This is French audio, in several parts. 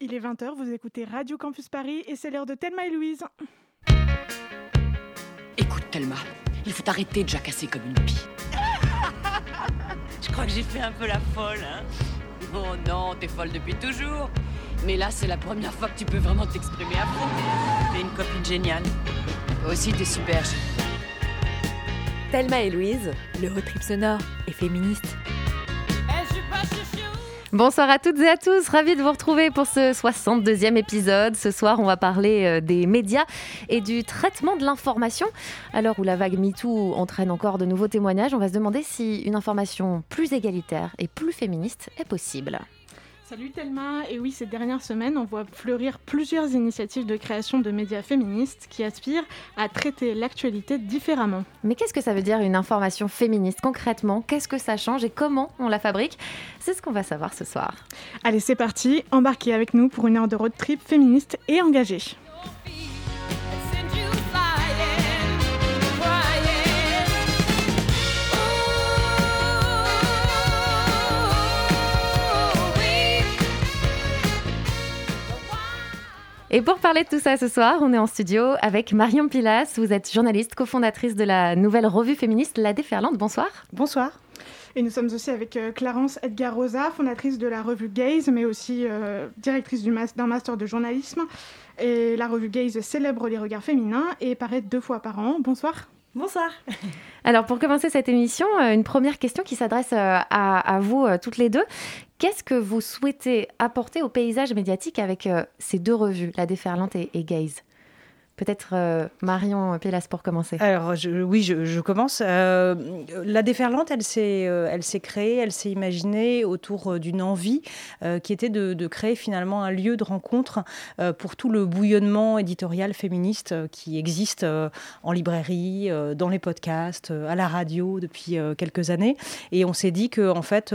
Il est 20h, vous écoutez Radio Campus Paris et c'est l'heure de Thelma et Louise. Écoute Thelma, il faut arrêter de jacasser comme une pie. Je crois que j'ai fait un peu la folle, hein Oh non, t'es folle depuis toujours. Mais là, c'est la première fois que tu peux vraiment t'exprimer à fond. T'es une copine géniale. Toi aussi, t'es super. Thelma et Louise, le road trip sonore et féministe. Bonsoir à toutes et à tous, ravi de vous retrouver pour ce 62e épisode. Ce soir, on va parler euh, des médias et du traitement de l'information. À l'heure où la vague MeToo entraîne encore de nouveaux témoignages, on va se demander si une information plus égalitaire et plus féministe est possible. Salut Thelma, et oui, ces dernières semaines, on voit fleurir plusieurs initiatives de création de médias féministes qui aspirent à traiter l'actualité différemment. Mais qu'est-ce que ça veut dire une information féministe concrètement? Qu'est-ce que ça change et comment on la fabrique? C'est ce qu'on va savoir ce soir. Allez, c'est parti, embarquez avec nous pour une heure de road trip féministe et engagée. Et pour parler de tout ça ce soir, on est en studio avec Marion Pilas. Vous êtes journaliste, cofondatrice de la nouvelle revue féministe La Déferlante. Bonsoir. Bonsoir. Et nous sommes aussi avec euh, Clarence Edgar Rosa, fondatrice de la revue Gaze, mais aussi euh, directrice d'un master de journalisme. Et la revue Gaze célèbre les regards féminins et paraît deux fois par an. Bonsoir. Bonsoir. Alors pour commencer cette émission, euh, une première question qui s'adresse à, vous toutes les deux. Qu'est-ce que vous souhaitez apporter au paysage médiatique avec euh, ces deux revues, La Déferlante et, Gaze? Peut-être euh, Marion Pélas pour commencer. Alors oui, je, commence. Euh, la déferlante, elle s'est, créée, elle s'est imaginée autour d'une envie qui était de, créer finalement un lieu de rencontre pour tout le bouillonnement éditorial féministe qui existe en librairie, dans les podcasts, à la radio depuis quelques années. Et on s'est dit que en fait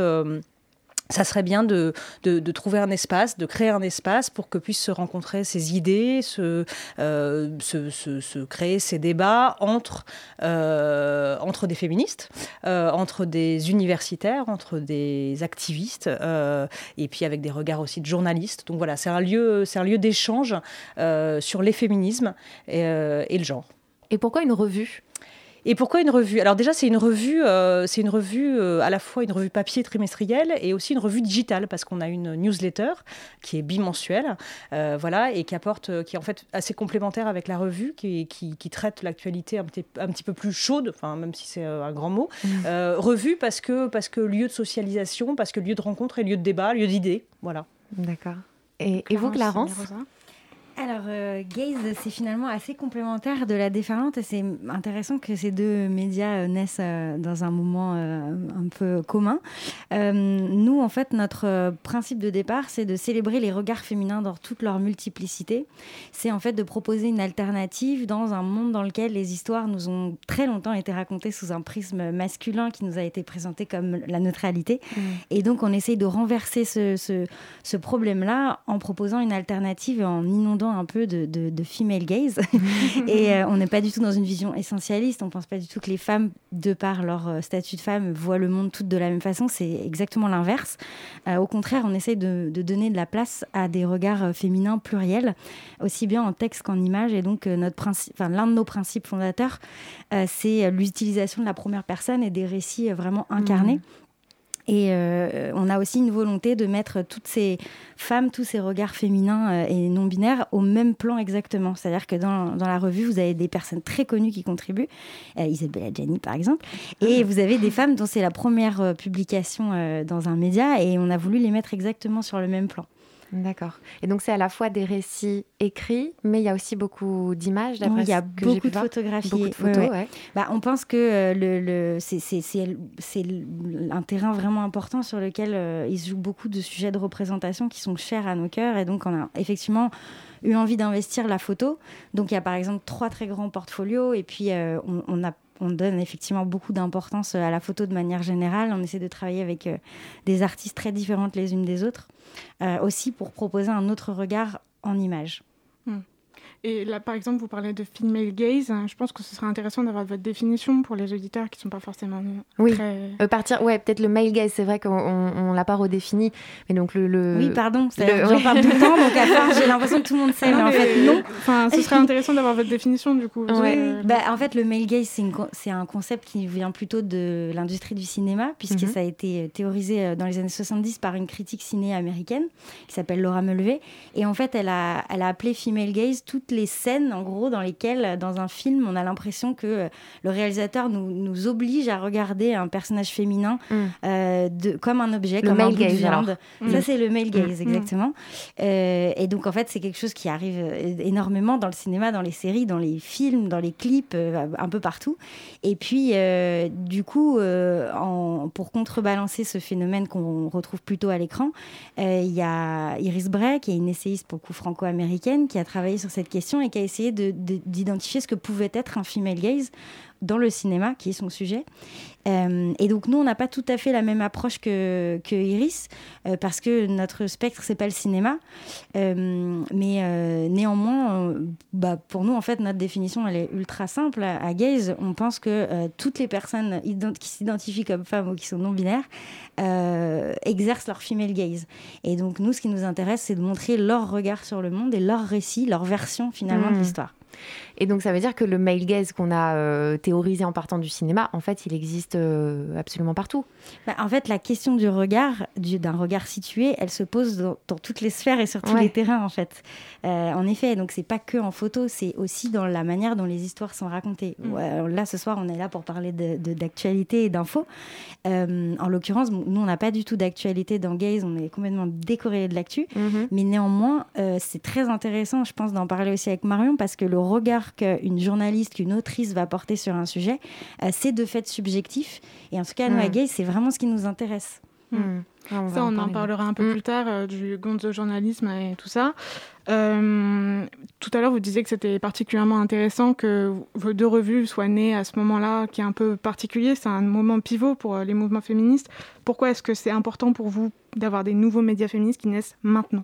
ça serait bien de, de, trouver un espace, de créer un espace pour que puissent se rencontrer ces idées, se, euh, se, se, créer ces débats entre, euh, entre des féministes, euh, entre des universitaires, entre des activistes, et puis avec des regards aussi de journalistes. Donc voilà, c'est un lieu, lieu d'échange sur les féminismes et le genre. Et pourquoi une revue? Et pourquoi une revue? Alors déjà, c'est une revue, euh, c'est une revue euh, à la fois une revue papier trimestrielle et aussi une revue digitale parce qu'on a une newsletter qui est bimensuelle, euh, voilà, et qui apporte, qui est en fait assez complémentaire avec la revue, qui, qui, traite l'actualité un petit, un petit peu plus chaude, enfin même si c'est un grand mot. Mmh. revue parce que parce que lieu de socialisation, parce que lieu de rencontre et lieu de débat, lieu d'idées, voilà. D'accord. Et, et vous, Clarence? Alors, euh, Gaze, c'est finalement assez complémentaire de la déferlante et c'est intéressant que ces deux médias euh, naissent euh, dans un moment un peu commun. nous, en fait, notre principe de départ, c'est de célébrer les regards féminins dans toute leur multiplicité. C'est en fait de proposer une alternative dans un monde dans lequel les histoires nous ont très longtemps été racontées sous un prisme masculin qui nous a été présenté comme la neutralité. Mmh. Et donc, on essaye de renverser ce, ce, ce problème-là en proposant une alternative et en inondant un peu de, de, female gaze. et euh, on n'est pas du tout dans une vision essentialiste. On ne pense pas du tout que les femmes, de par leur euh, statut de femme, voient le monde toutes de la même façon. C'est exactement l'inverse. Euh, au contraire, on essaye de, donner de la place à des regards féminins pluriels, aussi bien en texte qu'en image. Et donc, notre l'un de nos principes fondateurs, c'est l'utilisation de la première personne et des récits vraiment incarnés. Mmh. Et euh, on a aussi une volonté de mettre toutes ces femmes, tous ces regards féminins euh, et non binaires au même plan exactement. C'est-à-dire que dans, dans, la revue, vous avez des personnes très connues qui contribuent, euh, Isabelle Adjani par exemple, et vous avez des femmes dont c'est la première publication dans un média, et on a voulu les mettre exactement sur le même plan. D'accord. Et donc c'est à la fois des récits écrits, mais il y a aussi beaucoup d'images. Oui, il y a beaucoup de photographies. Beaucoup de photos, ouais, Bah, on pense que euh, le, le c'est un terrain vraiment important sur lequel euh, il se joue beaucoup de sujets de représentation qui sont chers à nos cœurs. Et donc on a effectivement eu envie d'investir la photo. Donc il y a par exemple trois très grands portfolios et puis euh, on, on, a on donne effectivement beaucoup d'importance à la photo de manière générale. On essaie de travailler avec euh, des artistes très différentes les unes des autres, euh, aussi pour proposer un autre regard en image. Hmm. Et là, par exemple, vous parlez de female gaze. Je pense que ce serait intéressant d'avoir votre définition pour les auditeurs qui ne sont pas forcément oui. très... Euh, partir, ouais, peut-être le male gaze, c'est vrai qu'on ne l'a pas redéfini. Mais donc le... Oui, pardon, j'en parle tout le temps, donc à part, j'ai l'impression que tout le monde sait, mais, en fait, non. Enfin, ce serait intéressant d'avoir votre définition, du coup. Ouais. Bah, en fait, le male gaze, c'est un concept qui vient plutôt de l'industrie du cinéma, puisque mhm. ça a été théorisé euh, dans les années 70 par une critique ciné américaine qui s'appelle Laura Mulvey. Et en fait, elle a, elle a appelé female gaze toutes les scènes, en gros, dans lesquelles, dans un film, on a l'impression que euh, le réalisateur nous, nous, oblige à regarder un personnage féminin mm. euh, de, comme un objet, le comme un gaze, Ça, mm. c'est le male gaze, mm. exactement. Euh, et donc, en fait, c'est quelque chose qui arrive énormément dans le cinéma, dans les séries, dans les films, dans les clips, un peu partout. Et puis, du coup, en, pour contrebalancer ce phénomène qu'on retrouve plutôt à l'écran, il y a Iris Bray, qui est une essayiste pour le coup franco-américaine, qui a travaillé sur cette question et qui a essayé d'identifier ce que pouvait être un female gaze dans le cinéma, qui est son sujet. Euh, et donc nous, on n'a pas tout à fait la même approche que, que Iris, euh, parce que notre spectre, c'est pas le cinéma. Euh, mais néanmoins, bah, pour nous, en fait, notre définition, elle est ultra simple. À, Gaze, on pense que toutes les personnes qui s'identifient comme femmes ou qui sont non-binaires exercent leur female gaze. Et donc nous, ce qui nous intéresse, c'est de montrer leur regard sur le monde et leur récit, leur version finalement de mmh. l'histoire. Et donc, ça veut dire que le male gaze qu'on a euh, théorisé en partant du cinéma, en fait, il existe euh, absolument partout. Bah, en fait, la question du regard, d'un regard situé, elle se pose dans, toutes les sphères et sur tous les terrains, en fait. Euh, en effet, donc c'est pas que en photo, c'est aussi dans la manière dont les histoires sont racontées. Mm. là, ce soir, on est là pour parler d'actualité de, et d'infos. en l'occurrence, nous, on n'a pas du tout d'actualité dans Gaze, on est complètement décoré de l'actu. Mm-hmm. Mais néanmoins, c'est très intéressant, je pense, d'en parler aussi avec Marion, parce que le regard qu'une journaliste, qu'une autrice va porter sur un sujet, euh, c'est de fait subjectif. Et en tout cas, nous, à Gay, c'est vraiment ce qui nous intéresse. Hmm. Hmm. Ah, on ça, on en parlera un peu plus tard euh, du gonzo journalisme et tout ça. Euh, tout à l'heure, vous disiez que c'était particulièrement intéressant que vos deux revues soient nées à ce moment-là, qui est un peu particulier. C'est un moment pivot pour les mouvements féministes. Pourquoi est-ce que c'est important pour vous d'avoir des nouveaux médias féministes qui naissent maintenant?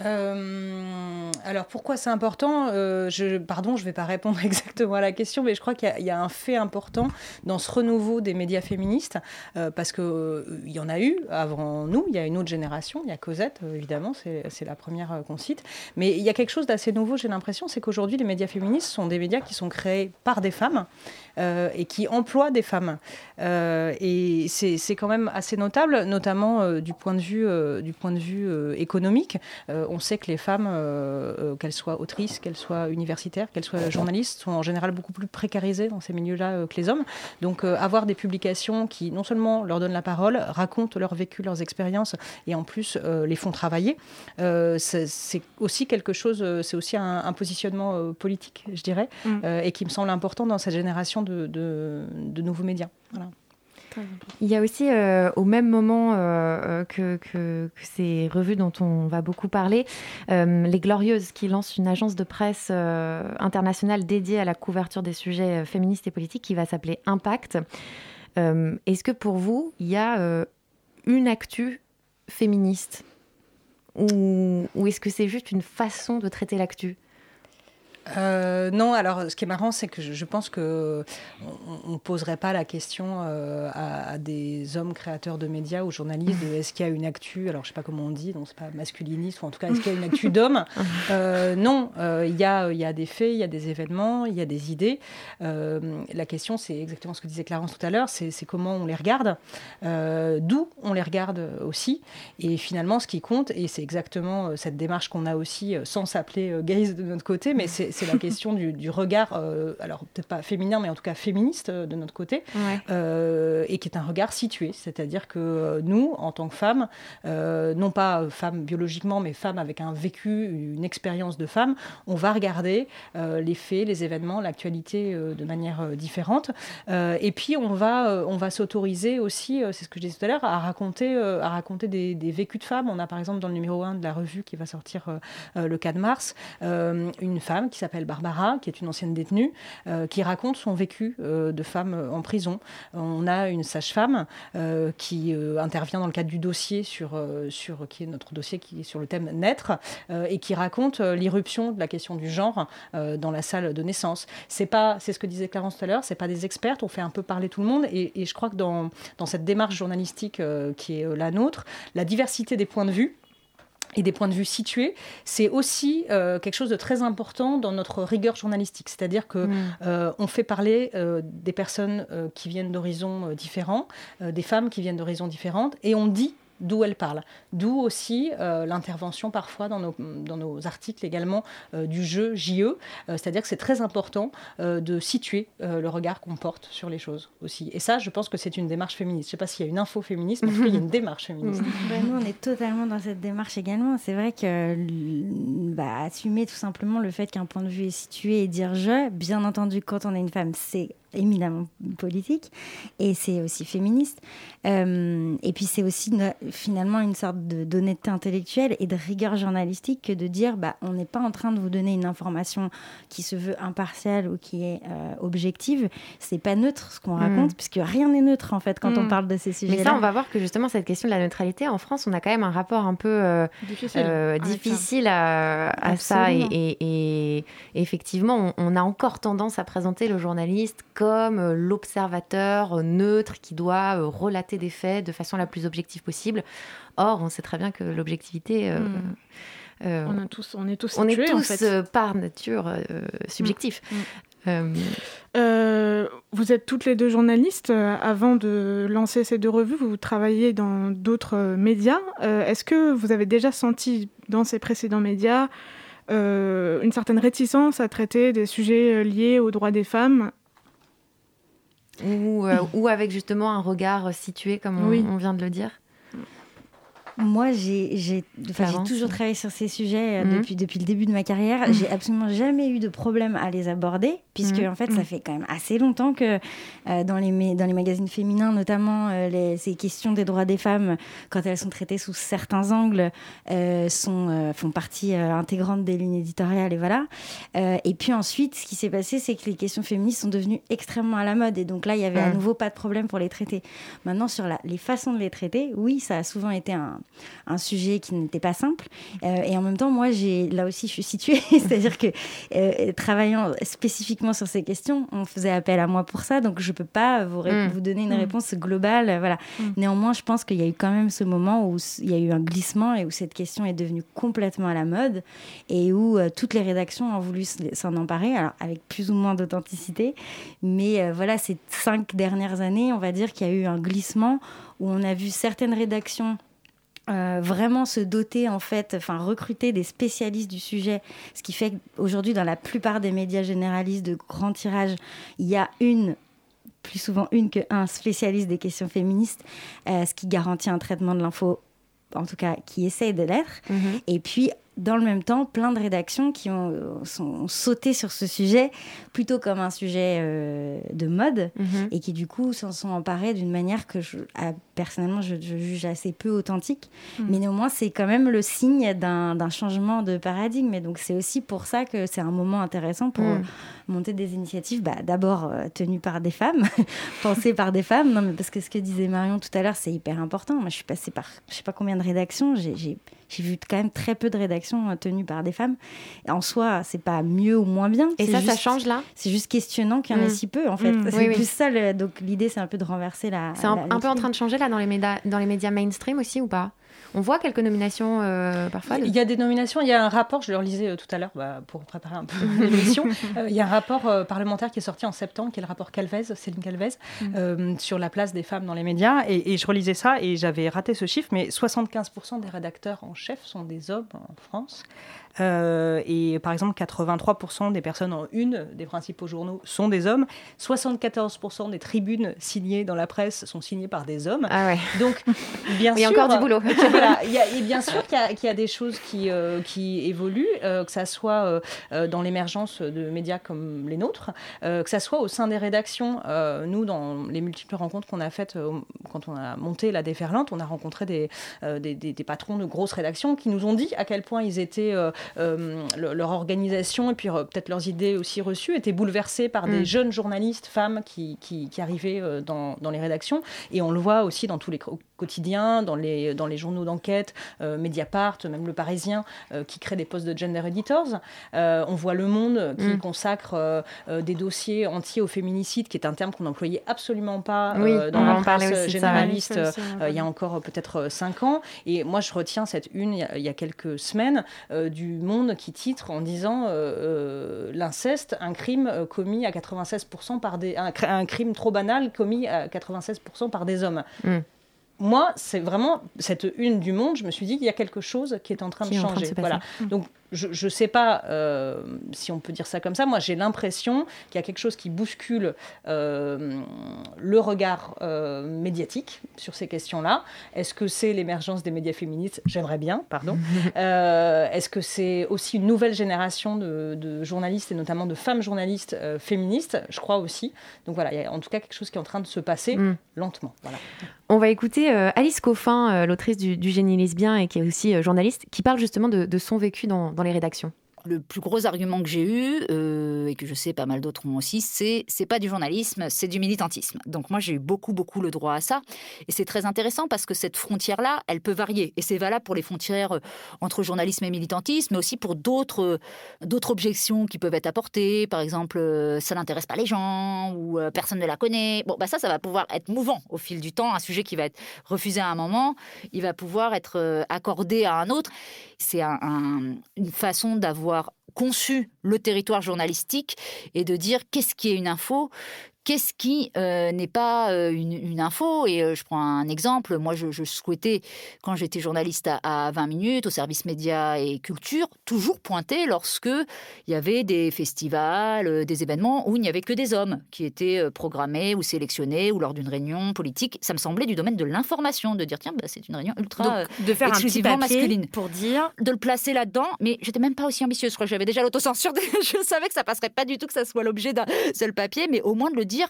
Euh, alors pourquoi c'est important euh, Pardon, je ne vais pas répondre exactement à la question, mais je crois qu'il y, a un fait important dans ce renouveau des médias féministes, euh, parce qu'il il y en a eu avant nous, il y a une autre génération, il y a Cosette, évidemment, c'est la première qu'on cite, mais il y a quelque chose d'assez nouveau, j'ai l'impression, c'est qu'aujourd'hui les médias féministes sont des médias qui sont créés par des femmes et qui emploient des femmes. et c'est quand même assez notable, notamment du point de vue, du point de vue économique on sait que les femmes, euh, euh, qu'elles soient autrices, qu'elles soient universitaires, qu'elles soient journalistes, sont en général beaucoup plus précarisées dans ces milieux-là euh, que les hommes. Donc avoir des publications qui non seulement leur donnent la parole, racontent leur vécu, leurs expériences, et en plus les font travailler, c'est aussi quelque chose, c'est aussi un, positionnement politique, je dirais, mm. et qui me semble important dans cette génération de, de nouveaux médias. Voilà. Il y a aussi, euh, au même moment euh, euh, que, ces revues dont on va beaucoup parler, Les Glorieuses, qui lancent une agence de presse internationale dédiée à la couverture des sujets féministes et politiques, qui va s'appeler Impact. Est-ce que pour vous, il y a une actu féministe? Ou est-ce que c'est juste une façon de traiter l'actu? Euh, non, alors ce qui est marrant, c'est que je, pense que on ne poserait pas la question euh, à, des hommes créateurs de médias ou journalistes de est-ce qu'il y a une actu, alors je sais pas comment on dit, non, c'est pas masculiniste, ou en tout cas, est-ce qu'il y a une actu d'homme euh, Non, il y, a, y a des faits, il y a des événements, il y a des idées. la question, c'est exactement ce que disait Clarence tout à l'heure, c'est comment on les regarde, d'où on les regarde aussi, et finalement, ce qui compte, et c'est exactement cette démarche qu'on a aussi, sans s'appeler gaze de notre côté, mais c'est c'est la question du, regard, euh, alors peut-être pas féminin, mais en tout cas féministe euh, de notre côté, euh, et qui est un regard situé. C'est-à-dire que nous, en tant que femmes, non pas femmes biologiquement, mais femmes avec un vécu, une expérience de femme, on va regarder les faits, les événements, l'actualité de manière différente. et puis on va, on va s'autoriser aussi, c'est ce que je disais tout à l'heure, à raconter, à raconter des, des, vécus de femmes. On a par exemple dans le numéro 1 de la revue qui va sortir le 4 mars, une femme qui s'appelle Barbara, qui est une ancienne détenue, qui raconte son vécu de femme en prison. On a une sage-femme qui intervient dans le cadre du dossier sur, sur qui est notre dossier qui est sur le thème naître et qui raconte l'irruption de la question du genre dans la salle de naissance. C'est pas, c'est ce que disait Clarence tout à l'heure, c'est pas des experts, on fait un peu parler tout le monde et, et je crois que dans, dans cette démarche journalistique qui est la nôtre, la diversité des points de vue et des points de vue situés, c'est aussi euh, quelque chose de très important dans notre rigueur journalistique. C'est-à-dire que mm. euh, on fait parler euh, des personnes qui viennent d'horizons différents, des femmes qui viennent d'horizons différentes, et on dit d'où elle parle. D'où aussi euh, l'intervention parfois dans nos, dans nos, articles également euh, du jeu JE, euh, c'est-à-dire que c'est très important de situer le regard qu'on porte sur les choses aussi. Et ça, je pense que c'est une démarche féministe. Je ne sais pas s'il y a une info féministe, mais il y a une démarche féministe. Bah, nous, on est totalement dans cette démarche également. C'est vrai que bah, assumer tout simplement le fait qu'un point de vue est situé et dire je, bien entendu, quand on est une femme, c'est éminemment politique et c'est aussi féministe. Euh, et puis c'est aussi finalement une sorte d'honnêteté intellectuelle et de rigueur journalistique que de dire bah, on n'est pas en train de vous donner une information qui se veut impartiale ou qui est euh, objective. C'est pas neutre ce qu'on raconte, hmm. puisque rien n'est neutre en fait quand on hmm. parle de ces sujets-là. Mais ça, on va voir que justement cette question de la neutralité en France, on a quand même un rapport un peu euh, difficile, à, ça. Et, et, effectivement, on, on, a encore tendance à présenter le journaliste comme comme euh, l'observateur euh, neutre qui doit euh, relater des faits de façon la plus objective possible. Or, on sait très bien que l'objectivité... Hmm. on, a tous, on est tous, on est tous par nature subjectifs. Hmm. Hmm. vous êtes toutes les deux journalistes. avant de lancer ces deux revues, vous travaillez dans d'autres médias. Est-ce que vous avez déjà senti dans ces précédents médias une certaine réticence à traiter des sujets liés aux droits des femmes ou, euh, ou avec justement un regard situé, comme on vient de le dire moi, j'ai toujours travaillé sur ces sujets euh, mhm. depuis, depuis le début de ma carrière. J'ai absolument jamais eu de problème à les aborder, puisque mhm. en fait, ça mhm. fait quand même assez longtemps que euh, dans, les, dans les magazines féminins, notamment, euh, les, ces questions des droits des femmes, quand elles sont traitées sous certains angles, sont, font partie intégrante des lignes éditoriales. Et voilà. et puis ensuite, ce qui s'est passé, c'est que les questions féministes sont devenues extrêmement à la mode. Et donc là, il y avait à nouveau pas de problème pour les traiter. Maintenant, sur la, les façons de les traiter, oui, ça a souvent été un un sujet qui n'était pas simple. Euh, et en même temps, moi, j'ai là aussi, je suis située, c'est-à-dire que euh, travaillant spécifiquement sur ces questions, on faisait appel à moi pour ça, donc je peux pas vous, mm. vous donner une mm. réponse globale. Voilà. Mm. Néanmoins, je pense qu'il y a eu quand même ce moment où il y a eu un glissement et où cette question est devenue complètement à la mode et où euh, toutes les rédactions ont voulu s'en emparer, alors avec plus ou moins d'authenticité. Mais voilà, ces cinq dernières années, on va dire qu'il y a eu un glissement où on a vu certaines rédactions euh, vraiment se doter en fait, enfin recruter des spécialistes du sujet, ce qui fait qu'aujourd'hui dans la plupart des médias généralistes de grand tirage, il y a une plus souvent une que un spécialiste des questions féministes, euh, ce qui garantit un traitement de l'info, en tout cas qui essaye de l'être. Mm-hmm. Et puis dans le même temps, plein de rédactions qui ont, sont, sauté sur ce sujet plutôt comme un sujet euh, de mode mhm. et qui du coup s'en sont emparés d'une manière que je, personnellement je, juge assez peu authentique. Mhm. Mais néanmoins, c'est quand même le signe d'un changement de paradigme. Et donc c'est aussi pour ça que c'est un moment intéressant pour mhm. monter des initiatives, bah, d'abord euh, tenues par des femmes, pensées par des femmes. Non, mais parce que ce que disait Marion tout à l'heure, c'est hyper important. Moi, je suis passée par je sais pas combien de rédactions. J'ai j'ai vu quand même très peu de rédactions tenues par des femmes. En soi, c'est pas mieux ou moins bien. Et ça, ça change là C'est juste questionnant qu'il y en ait mm. si peu, en fait. Mm. C'est plus ça. donc l'idée, c'est un peu de renverser la. C'est un, un peu en train de changer là dans les, médias, dans les médias mainstream aussi ou pas? On voit quelques nominations euh, parfois. Il y a des nominations. Il y a un rapport, je le relisais euh, tout à l'heure bah, pour préparer un peu l'émission. Euh, il y a un rapport parlementaire qui est sorti en septembre, qui est le rapport Calvez, Céline Calvez, mm. sur la place des femmes dans les médias. Et, je relisais ça et j'avais raté ce chiffre, mais 75% des rédacteurs en chef sont des hommes en France. Et par exemple, 83% des personnes en une des principaux journaux sont des hommes. 74% des tribunes signées dans la presse sont signées par des hommes. Ah ouais. Donc, bien sûr. Il y a encore du boulot. voilà, y a, et bien sûr qu'il y, y, a des choses qui, qui évoluent, que ça soit dans l'émergence de médias comme les nôtres, que ça soit au sein des rédactions. nous, dans les multiples rencontres qu'on a faites quand on a monté la déferlante, on a rencontré des, des, des, patrons de grosses rédactions qui nous ont dit à quel point ils étaient, leur organisation et puis peut-être leurs idées aussi reçues étaient bouleversées par des mm. jeunes journalistes, femmes qui, qui, qui arrivaient dans, dans, les rédactions. Et on le voit aussi dans tous les quotidiens, dans les, dans les journaux d'enquête, euh, Mediapart, même Le Parisien, euh, qui crée des postes de gender editors. Euh, on voit Le Monde qui mm. consacre des dossiers entiers au féminicide, qui est un terme qu'on n'employait absolument pas dans la presse généraliste il y a encore peut-être cinq ans. Et moi, je retiens cette une il y a, quelques semaines du Monde qui titre en disant l'inceste, un crime commis à 96% par des un, un, crime trop banal commis à 96% par des hommes. Mm moi, c'est vraiment cette une du monde, je me suis dit qu'il y a quelque chose qui est en train de changer. voilà. Donc je ne sais pas euh, si on peut dire ça comme ça. Moi, j'ai l'impression qu'il y a quelque chose qui bouscule euh, le regard euh, médiatique sur ces questions-là. Est-ce que c'est l'émergence des médias féministes? J'aimerais bien, pardon. Est-ce que c'est aussi une nouvelle génération de, journalistes et notamment de femmes journalistes féministes? Je crois aussi. Donc voilà, il y a en tout cas quelque chose qui est en train de se passer mm. lentement. Voilà. On va écouter Alice Coffin, l'autrice du, génie lesbien et qui est aussi journaliste, qui parle justement de, son vécu dans les rédactions le plus gros argument que j'ai eu, euh, et que je sais pas mal d'autres ont aussi, c'est c'est pas du journalisme, c'est du militantisme. Donc moi j'ai eu beaucoup beaucoup le droit à ça, et c'est très intéressant parce que cette frontière là, elle peut varier, et c'est valable pour les frontières euh, entre journalisme et militantisme, mais aussi pour d'autres euh, objections qui peuvent être apportées. Par exemple, ça n'intéresse pas les gens ou personne ne la connaît. Bon bah ça ça va pouvoir être mouvant au fil du temps. Un sujet qui va être refusé à un moment, il va pouvoir être accordé à un autre. C'est un, une façon d'avoir conçu le territoire journalistique et de dire qu'est-ce qui est une info, qu'est-ce qui euh, n'est pas euh, une, info? Et euh, je prends un exemple. Moi, je, souhaitais, quand j'étais journaliste à, 20 minutes, au service médias et culture, toujours pointer lorsque il y avait des festivals, des événements où il n'y avait que des hommes qui étaient programmés ou sélectionnés ou lors d'une réunion politique. Ça me semblait du domaine de l'information, de dire tiens, bah, c'est une réunion ultra de faire exclusivement masculine pour dire de le placer là-dedans. Mais j'étais même pas aussi ambitieuse. Je crois que j'avais déjà l'autocensure. je savais que ça passerait pas du tout que ça soit l'objet d'un seul papier, mais au moins de le dire dire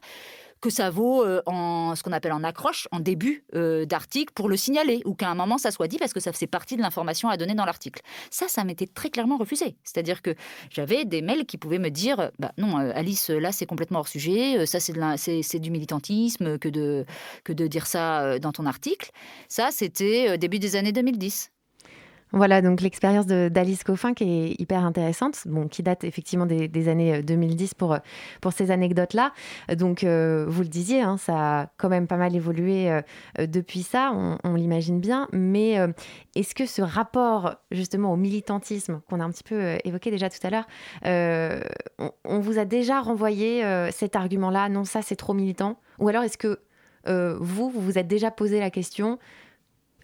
que ça vaut euh, en ce qu'on appelle en accroche, en début euh, d'article, pour le signaler, ou qu'à un moment ça soit dit parce que ça faisait partie de l'information à donner dans l'article. Ça, ça m'était très clairement refusé. C'est-à-dire que j'avais des mails qui pouvaient me dire, bah non, euh, Alice, là c'est complètement hors sujet, ça c'est du militantisme que de, que de dire ça dans ton article. Ça, c'était début des années 2010. Voilà, donc l'expérience d'Alice Coffin qui est hyper intéressante, qui date effectivement des, années 2010 euh, pour, euh, pour ces anecdotes-là. Donc, euh, vous le disiez, hein, ça a quand même pas mal évolué depuis ça, on, l'imagine bien. Mais est-ce que ce rapport justement au militantisme qu'on a un petit peu évoqué déjà tout à l'heure, on, vous a déjà renvoyé cet argument-là, non, ça c'est trop militant? Ou alors est-ce que vous, vous vous êtes déjà posé la question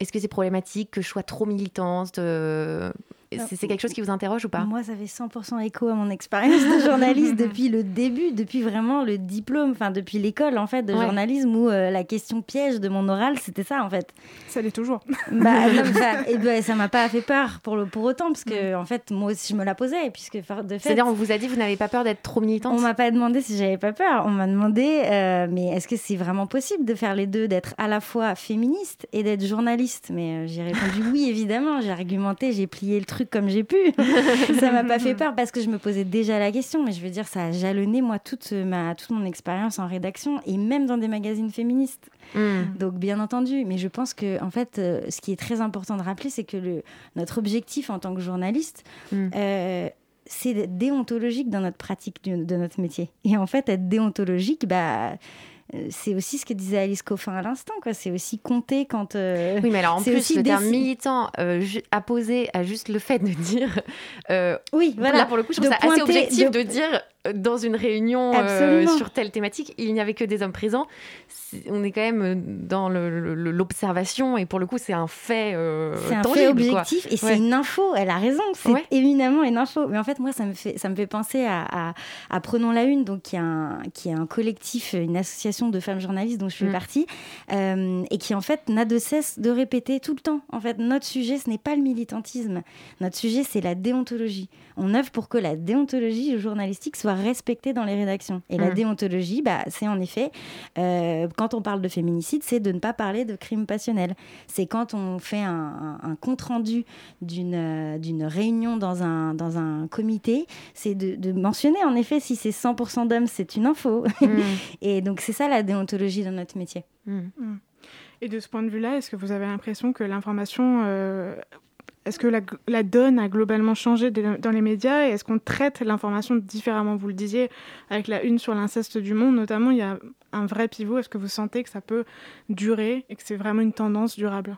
est-ce que c'est problématique que je sois trop militante euh, c'est quelque chose qui vous interroge ou pas? Moi, ça fait 100% écho à mon expérience de journaliste depuis le début, depuis vraiment le diplôme, enfin depuis l'école en fait de journalisme où euh, la question piège de mon oral, c'était ça en fait. Ça l'est toujours. Bah, et ben, ça m'a pas fait peur pour, le, pour autant, parce que en fait, moi aussi, je me la posais. Puisque de fait. C'est-à-dire, on vous a dit, vous n'avez pas peur d'être trop militante? On m'a pas demandé si j'avais pas peur. On m'a demandé, euh, mais est-ce que c'est vraiment possible de faire les deux, d'être à la fois féministe et d'être journaliste? Mais euh, j'ai répondu oui, évidemment. J'ai argumenté, j'ai plié le truc comme j'ai pu. ça m'a pas fait peur parce que je me posais déjà la question. Mais je veux dire, ça a jalonné, moi, toute, ma, toute mon expérience en rédaction et même dans des magazines féministes. Hmm. Donc, bien entendu. Mais je pense que, en fait, euh, ce qui est très important de rappeler, c'est que le, notre objectif en tant que journaliste, hmm. euh, c'est d'être déontologique dans notre pratique de, notre métier. Et en fait, être déontologique, bah euh, c'est aussi ce que disait Alice Coffin à l'instant, quoi. C'est aussi compter quand. Euh, oui, mais alors en plus, le terme militant euh, apposé à juste le fait de dire. oui, voilà. Là, pour le coup, je trouve ça assez objectif de... dire dans une réunion sur telle thématique, il n'y avait que des hommes présents. on est quand même dans l'observation et pour le coup, c'est un fait C'est un fait objectif et c'est une info. Elle a raison, c'est éminemment une info. Mais en fait, moi, ça me fait, ça me fait penser à, à, Prenons la Une, donc qui est, un, qui est un collectif, une association de femmes journalistes dont je fais mm. partie, et qui en fait n'a de cesse de répéter tout le temps. En fait, notre sujet, ce n'est pas le militantisme. Notre sujet, c'est la déontologie. On œuvre pour que la déontologie journalistique soit respectée dans les rédactions. Et la mmh. déontologie, bah, c'est en effet, euh, quand on parle de féminicide, c'est de ne pas parler de crime passionnel. C'est quand on fait un, compte-rendu d'une, d'une réunion dans un, dans un comité, c'est de, mentionner en effet si c'est 100% d'hommes, c'est une info. Mmh. Et donc c'est ça la déontologie dans notre métier. Mmh. Et de ce point de vue-là, est-ce que vous avez l'impression que l'information euh, est-ce que la, donne a globalement changé dans les médias et est-ce qu'on traite l'information différemment? Vous le disiez, avec la une sur l'inceste du monde, notamment, il y a un vrai pivot. Est-ce que vous sentez que ça peut durer et que c'est vraiment une tendance durable?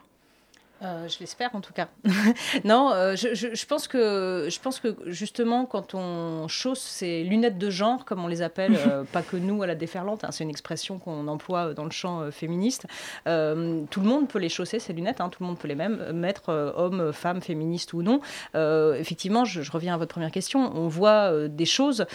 Euh, je l'espère en tout cas. non, euh, je, pense que, je pense que justement, quand on chausse ces lunettes de genre, comme on les appelle, euh, pas que nous à la déferlante, hein, c'est une expression qu'on emploie dans le champ féministe, tout le monde peut les chausser, ces lunettes, hein, tout le monde peut les mêmes, mettre homme, femme, féministe ou non. effectivement, je, reviens à votre première question, on voit des choses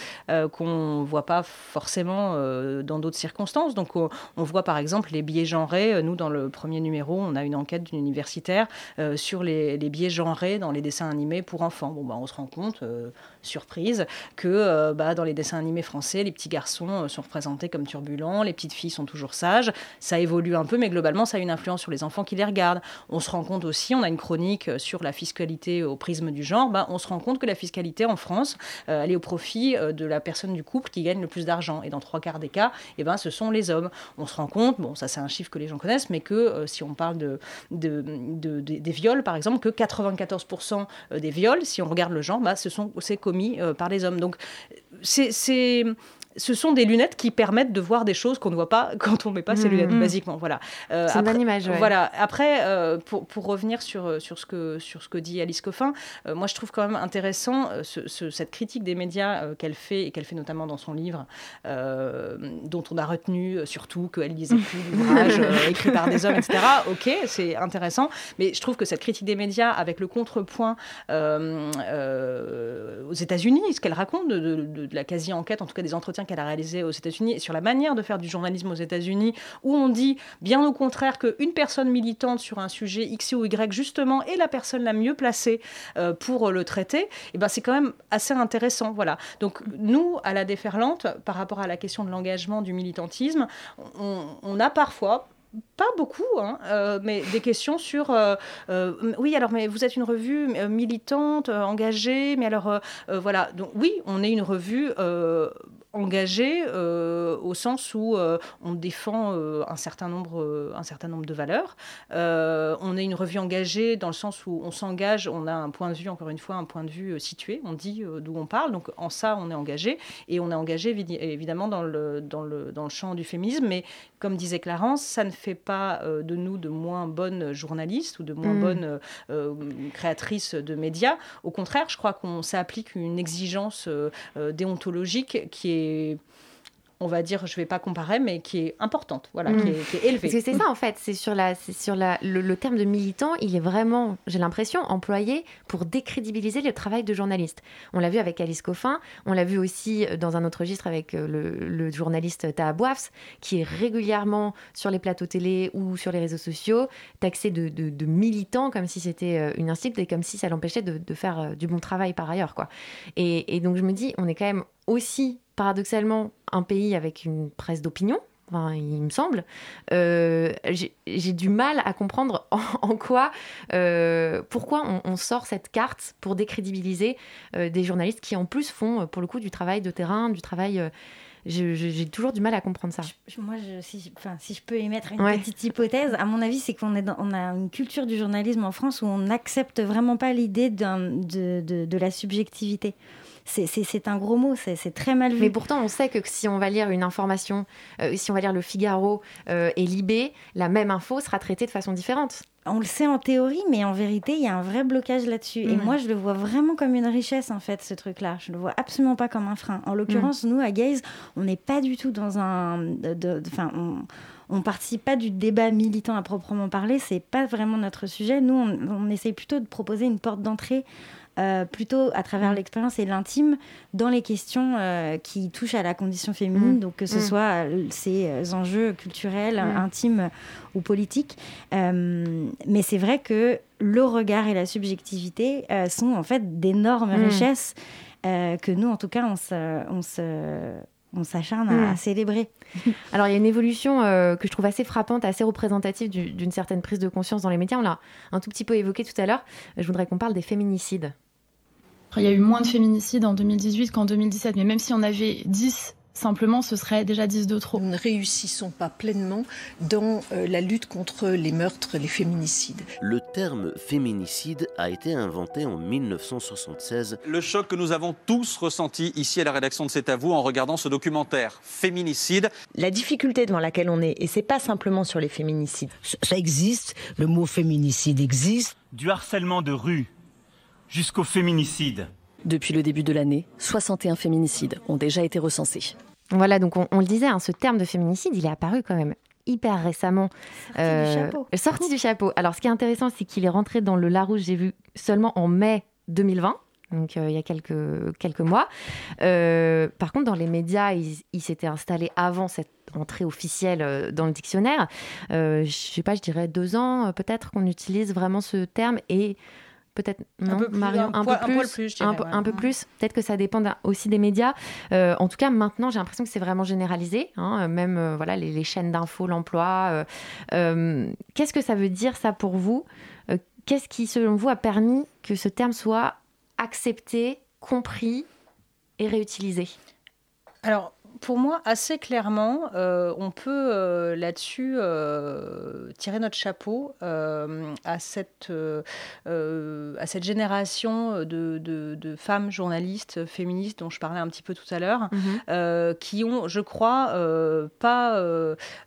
qu'on ne voit pas forcément dans d'autres circonstances. Donc on, on, voit par exemple les biais genrés. Nous, dans le premier numéro, on a une enquête d'une universitaire euh, sur les, biais genrés dans les dessins animés pour enfants. Bon, bah, on se rend compte, euh, surprise, que euh, bah, dans les dessins animés français, les petits garçons sont représentés comme turbulents, les petites filles sont toujours sages. Ça évolue un peu, mais globalement, ça a une influence sur les enfants qui les regardent. On se rend compte aussi, on a une chronique sur la fiscalité au prisme du genre, bah, on se rend compte que la fiscalité en France, elle est au profit de la personne du couple qui gagne le plus d'argent. Et dans trois quarts des cas, eh ben, ce sont les hommes. On se rend compte, bon, ça c'est un chiffre que les gens connaissent, mais que si on parle de, de, des viols, par exemple, que 94% euh, des viols, si on regarde le genre, bah, ce sont c'est commis euh, par les hommes. Donc c'est ce sont des lunettes qui permettent de voir des choses qu'on ne voit pas quand on ne met pas ces mmh. lunettes, basiquement. Voilà. Euh, c'est une bonne image. Voilà. Après, euh, pour, pour, revenir sur, euh, sur, ce que, sur ce que dit Alice Coffin, moi je trouve quand même intéressant cette critique des médias qu'elle fait, et qu'elle fait notamment dans son livre, dont on a retenu surtout qu'elle lisait plus d'ouvrages écrits par des hommes, etc. Ok, c'est intéressant, mais je trouve que cette critique des médias, avec le contrepoint aux États-Unis, ce qu'elle raconte de, de la quasi-enquête, en tout cas des entretiens qu'elle a réalisé aux États-Unis sur la manière de faire du journalisme aux États-Unis, où on dit bien au contraire qu'une personne militante sur un sujet X ou Y, justement, est la personne la mieux placée euh, pour le traiter, et eh ben c'est quand même assez intéressant. Voilà. Donc, nous, à la déferlante, par rapport à la question de l'engagement, du militantisme, on, a parfois pas beaucoup, hein, euh, mais des questions sur euh, oui, alors, mais vous êtes une revue militante, engagée, mais alors, voilà. Donc, oui, on est une revue engagé euh, au sens où euh, on défend euh, un, certain nombre, un certain nombre de valeurs. on est une revue engagée dans le sens où on s'engage, on a un point de vue, encore une fois, un point de vue situé, on dit d'où on parle, donc en ça on est engagé, et on est engagé évidemment dans le, dans le, dans le champ du féminisme, mais comme disait Clarence, ça ne fait pas de nous de moins bonnes journalistes ou de moins mm. bonnes créatrices de médias. Au contraire, je crois qu'on s'applique une exigence déontologique qui est on va dire, je ne vais pas comparer, mais qui est importante, voilà, qui, mm. est, élevée. Parce que c'est ça, en fait, c'est sur, la, sur la, le, terme de militant, il est vraiment, j'ai l'impression, employé pour décrédibiliser le travail de journaliste. On l'a vu avec Alice Coffin, on l'a vu aussi euh, dans un autre registre avec euh, le, journaliste Taha Bouafs, qui est régulièrement sur les plateaux télé ou sur les réseaux sociaux, taxé de, de, militant, comme si c'était euh, une insulte et comme si ça l'empêchait de, de, faire du bon travail par ailleurs. Quoi. Et, et donc je me dis, on est quand même aussi paradoxalement un pays avec une presse d'opinion, Enfin, il me semble, euh, j'ai du mal à comprendre en, quoi, euh, pourquoi on, sort cette carte pour décrédibiliser euh, des journalistes qui en plus font pour le coup du travail de terrain, du travail. j'ai toujours du mal à comprendre ça. moi, si, enfin, si je peux émettre une petite hypothèse, à mon avis, c'est qu'on on a une culture du journalisme en France où on n'accepte vraiment pas l'idée de, de, de la subjectivité c'est un gros mot, c'est très mal vu. Mais pourtant, on sait que si on va lire une information, euh, si on va lire le Figaro euh, et Libé, la même info sera traitée de façon différente. on le sait en théorie, mais en vérité, il y a un vrai blocage là-dessus. Et moi, je le vois vraiment comme une richesse, en fait, ce truc-là. Je le vois absolument pas comme un frein. En l'occurrence, nous, à Gaze, on n'est pas du tout dans un... Enfin, on ne participe pas du débat militant à proprement parler, c'est pas vraiment notre sujet. Nous, on, on essaye plutôt de proposer une porte d'entrée euh, plutôt à travers mm. l'expérience et l'intime dans les questions euh, qui touchent à la condition féminine, mm. donc que ce mm. soit euh, ces enjeux culturels, intimes ou politiques. mais c'est vrai que le regard et la subjectivité sont en fait d'énormes richesses que nous, en tout cas, on on s'acharne à, célébrer. Alors il y a une évolution que je trouve assez frappante, assez représentative d'une certaine prise de conscience dans les médias. On l'a un tout petit peu évoqué tout à l'heure. Je voudrais qu'on parle des féminicides. Il y a eu moins de féminicides en 2018 qu'en 2017, mais même si on avait 10 Simplement, ce serait déjà 10 de trop. Nous ne réussissons pas pleinement dans euh, la lutte contre les meurtres, les féminicides. Le terme féminicide a été inventé en 1976. Le choc que nous avons tous ressenti ici à la rédaction de C'est à vous en regardant ce documentaire Féminicide. La difficulté devant laquelle on est, et c'est pas simplement sur les féminicides. Ça existe, le mot féminicide existe. Du harcèlement de rue jusqu'au féminicide. Depuis le début de l'année, 61 féminicides ont déjà été recensés. Voilà, donc on, le disait, hein, ce terme de féminicide, il est apparu quand même hyper récemment. Sorti du euh, chapeau. Sorti du chapeau. Alors ce qui est intéressant, c'est qu'il est rentré dans le Larousse, j'ai vu, seulement en mai 2020 donc euh, il y a quelques, quelques mois. Euh, par contre, dans les médias, il, s'était installé avant cette entrée officielle dans le dictionnaire. je sais pas, je dirais deux ans peut-être qu'on utilise vraiment ce terme et peut-être non, un peu plus, Marion, un, peu plus, un, peu plus? Peut-être que ça dépend aussi des médias. Euh, en tout cas, maintenant, j'ai l'impression que c'est vraiment généralisé. Hein, même euh, voilà les, chaînes d'infos, l'emploi. Euh, qu'est-ce que ça veut dire ça pour vous? Qu'est-ce qui, selon vous, a permis que ce terme soit accepté, compris et réutilisé? Alors, pour moi, assez clairement, euh, on peut euh, là-dessus euh, tirer notre chapeau à, cette, à cette génération de, de, femmes journalistes féministes dont je parlais un petit peu tout à l'heure, mhm. qui ont, je crois, pas,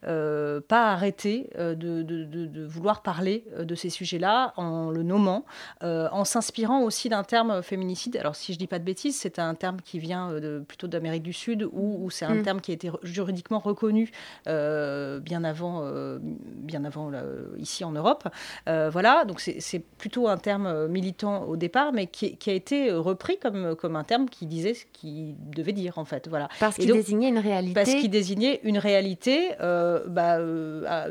pas arrêté de, de, vouloir parler de ces sujets-là en le nommant, en s'inspirant aussi d'un terme féminicide. Alors, si je dis pas de bêtises, c'est un terme qui vient plutôt d'Amérique du Sud où, où c'est un mm. terme qui a été juridiquement reconnu euh, bien avant, euh, bien avant ici en Europe. Euh, voilà, donc c'est plutôt un terme militant au départ, mais qui, a été repris comme, comme un terme qui disait ce qu'il devait dire en fait. Voilà. Parce qu'il désignait une réalité. Parce qu'il désignait une réalité bah,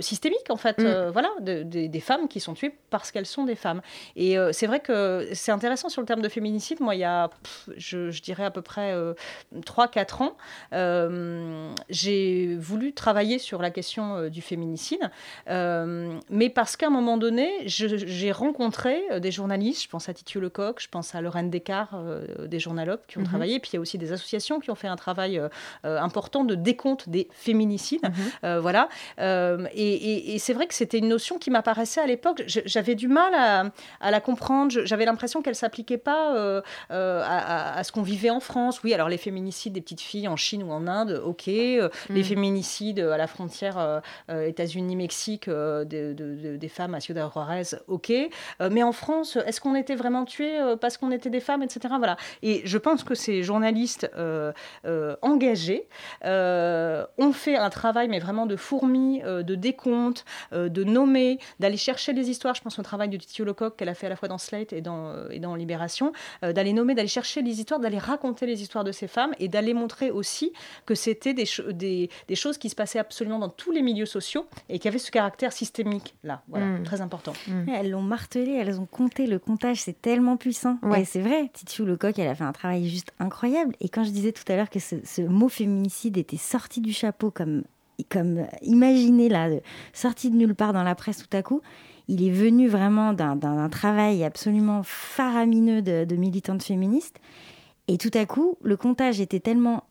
systémique en fait. Mm. voilà, des femmes qui sont tuées parce qu'elles sont des femmes. Et c'est vrai que c'est intéressant sur le terme de féminicide. Moi, il y a, je, je, dirais à peu près 3-4 ans, euh, j'ai voulu travailler sur la question euh, du féminicide, euh, mais parce qu'à un moment donné, j'ai rencontré des journalistes, je pense à Titieu Lecoq, je pense à Lorraine Descartes, des journalopes qui ont mhm. travaillé, puis il y a aussi des associations qui ont fait un travail important de décompte des féminicides. Mhm. voilà. et, c'est vrai que c'était une notion qui m'apparaissait à l'époque. J'avais du mal à, la comprendre. J'avais l'impression qu'elle s'appliquait pas à, à, ce qu'on vivait en France. Oui, alors les féminicides des petites filles en Chine ou en Inde, ok. Euh, les mm. féminicides à la frontière euh, euh, États-Unis-Mexique des femmes à Ciudad Juarez, ok. mais en France, est-ce qu'on était vraiment tués parce qu'on était des femmes, etc. Voilà. Et je pense que ces journalistes engagés ont fait un travail, mais vraiment de fourmi, de décompte, de nommer, d'aller chercher les histoires. Je pense au travail de Titi Lecoq qu'elle a fait à la fois dans Slate et dans, et dans Libération, d'aller nommer, d'aller chercher les histoires, d'aller raconter les histoires de ces femmes et d'aller montrer aussi que c'était des, des, choses qui se passaient absolument dans tous les milieux sociaux et qui avaient ce caractère systémique là. Voilà, mm. très important. Mm. Elles l'ont martelé, elles ont compté le comptage, c'est tellement puissant. Ouais. c'est vrai, Titiou Lecoq, elle a fait un travail juste incroyable. Et quand je disais tout à l'heure que ce, mot féminicide était sorti du chapeau comme comme imaginé là, sorti de nulle part dans la presse tout à coup, il est venu vraiment d'un travail absolument faramineux de, de militantes féministes. Et tout à coup, le comptage était tellement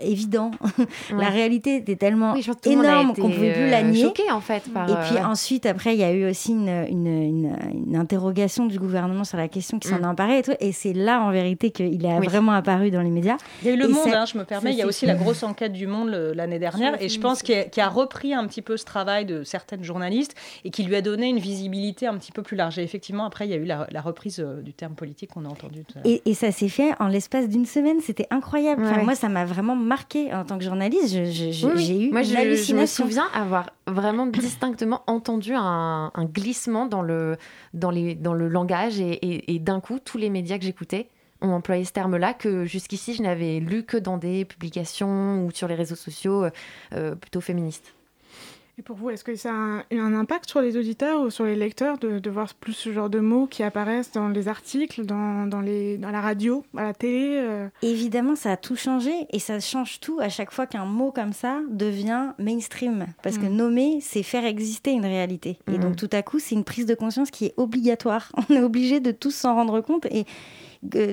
évident. la réalité était tellement énorme qu'on pouvait plus la nier. Choqué en fait. Par, et puis ensuite, après, il y a eu aussi une, une, une, interrogation du gouvernement sur la question qui s'en mm. emparait et tout. Et c'est là, en vérité, qu'il a vraiment apparu dans les médias. Il y a eu Le Monde, hein, je me permets. Il y a aussi la grosse enquête du Monde l'année dernière. Et je pense qu'il a, a, repris un petit peu ce travail de certaines journalistes et qui lui a donné une visibilité un petit peu plus large. Et effectivement, après, il y a eu la, reprise euh, du terme politique qu'on a entendu. Et, et, ça s'est fait en l'espace d'une semaine. C'était incroyable. moi, ça m'a vraiment marqué en tant que journaliste. J'ai eu moi, une je, hallucination. Je me souviens avoir vraiment distinctement entendu un, glissement dans le, dans, les, dans le langage et, d'un coup, tous les médias que j'écoutais ont employé ce terme-là que jusqu'ici je n'avais lu que dans des publications ou sur les réseaux sociaux euh, plutôt féministes. Et pour vous, est-ce que ça a un impact sur les auditeurs ou sur les lecteurs de, de, voir plus ce genre de mots qui apparaissent dans les articles, dans, dans, les, dans la radio, à la télé euh Évidemment, ça a tout changé et ça change tout à chaque fois qu'un mot comme ça devient mainstream. Parce que mm. nommer, c'est faire exister une réalité. Et donc mm. tout à coup, c'est une prise de conscience qui est obligatoire. On est obligé de tous s'en rendre compte. Et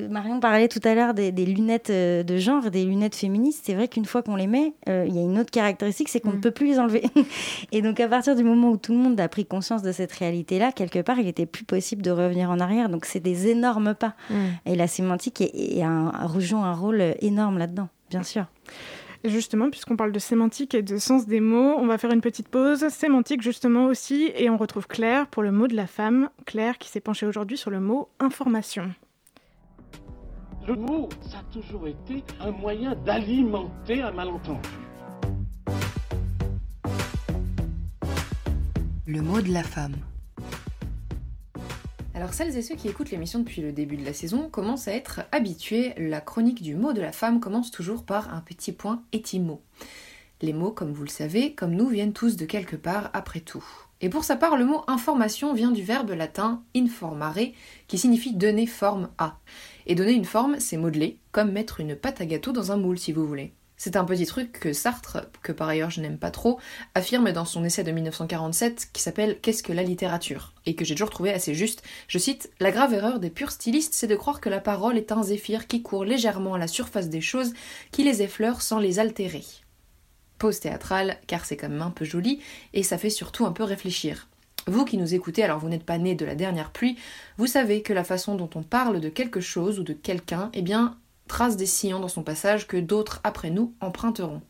Marion parlait tout à l'heure des, lunettes euh, de genre, des lunettes féministes. C'est vrai qu'une fois qu'on les met, euh, il y a une autre caractéristique, c'est qu'on ne mm. peut plus les enlever. et donc à partir du moment où tout le monde a pris conscience de cette réalité-là, quelque part, il était plus possible de revenir en arrière. Donc c'est des énormes pas. Mm. Et la sémantique est, un, joue un rôle énorme là-dedans, bien sûr. justement, puisqu'on parle de sémantique et de sens des mots, on va faire une petite pause sémantique justement aussi, et on retrouve Claire pour le mot de la femme. Claire qui s'est penchée aujourd'hui sur le mot information. Le mot, ça a toujours été un moyen d'alimenter un malentendu. Le mot de la femme. Alors celles et ceux qui écoutent l'émission depuis le début de la saison commencent à être habitués. La chronique du mot de la femme commence toujours par un petit point étymo. Les mots, comme vous le savez, comme nous, viennent tous de quelque part après tout. Et pour sa part, le mot information vient du verbe latin informare, qui signifie donner forme à. Et donner une forme, c'est modeler, comme mettre une pâte à gâteau dans un moule si vous voulez. C'est un petit truc que Sartre, que par ailleurs je n'aime pas trop, affirme dans son essai de 1947 qui s'appelle Qu'est-ce que la littérature? et que j'ai toujours trouvé assez juste. Je cite La grave erreur des purs stylistes, c'est de croire que la parole est un zéphyr qui court légèrement à la surface des choses, qui les effleure sans les altérer. Pause théâtrale, car c'est quand même un peu joli et ça fait surtout un peu réfléchir. Vous qui nous écoutez, alors vous n'êtes pas né de la dernière pluie, vous savez que la façon dont on parle de quelque chose ou de quelqu'un, eh bien, trace des sillons dans son passage que d'autres après nous emprunteront.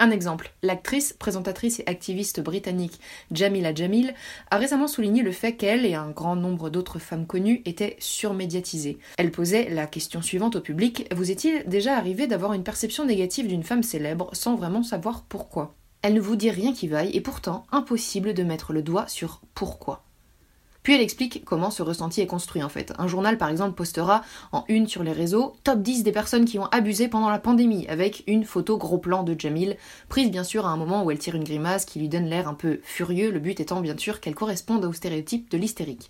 Un exemple, l'actrice, présentatrice et activiste britannique Jamila Jamil a récemment souligné le fait qu'elle et un grand nombre d'autres femmes connues étaient surmédiatisées. Elle posait la question suivante au public Vous est-il déjà arrivé d'avoir une perception négative d'une femme célèbre sans vraiment savoir pourquoi? Elle ne vous dit rien qui vaille et pourtant impossible de mettre le doigt sur pourquoi. Puis elle explique comment ce ressenti est construit en fait. Un journal par exemple postera en une sur les réseaux top 10 des personnes qui ont abusé pendant la pandémie avec une photo gros plan de Jamil, prise bien sûr à un moment où elle tire une grimace qui lui donne l'air un peu furieux, le but étant bien sûr qu'elle corresponde au stéréotype de l'hystérique.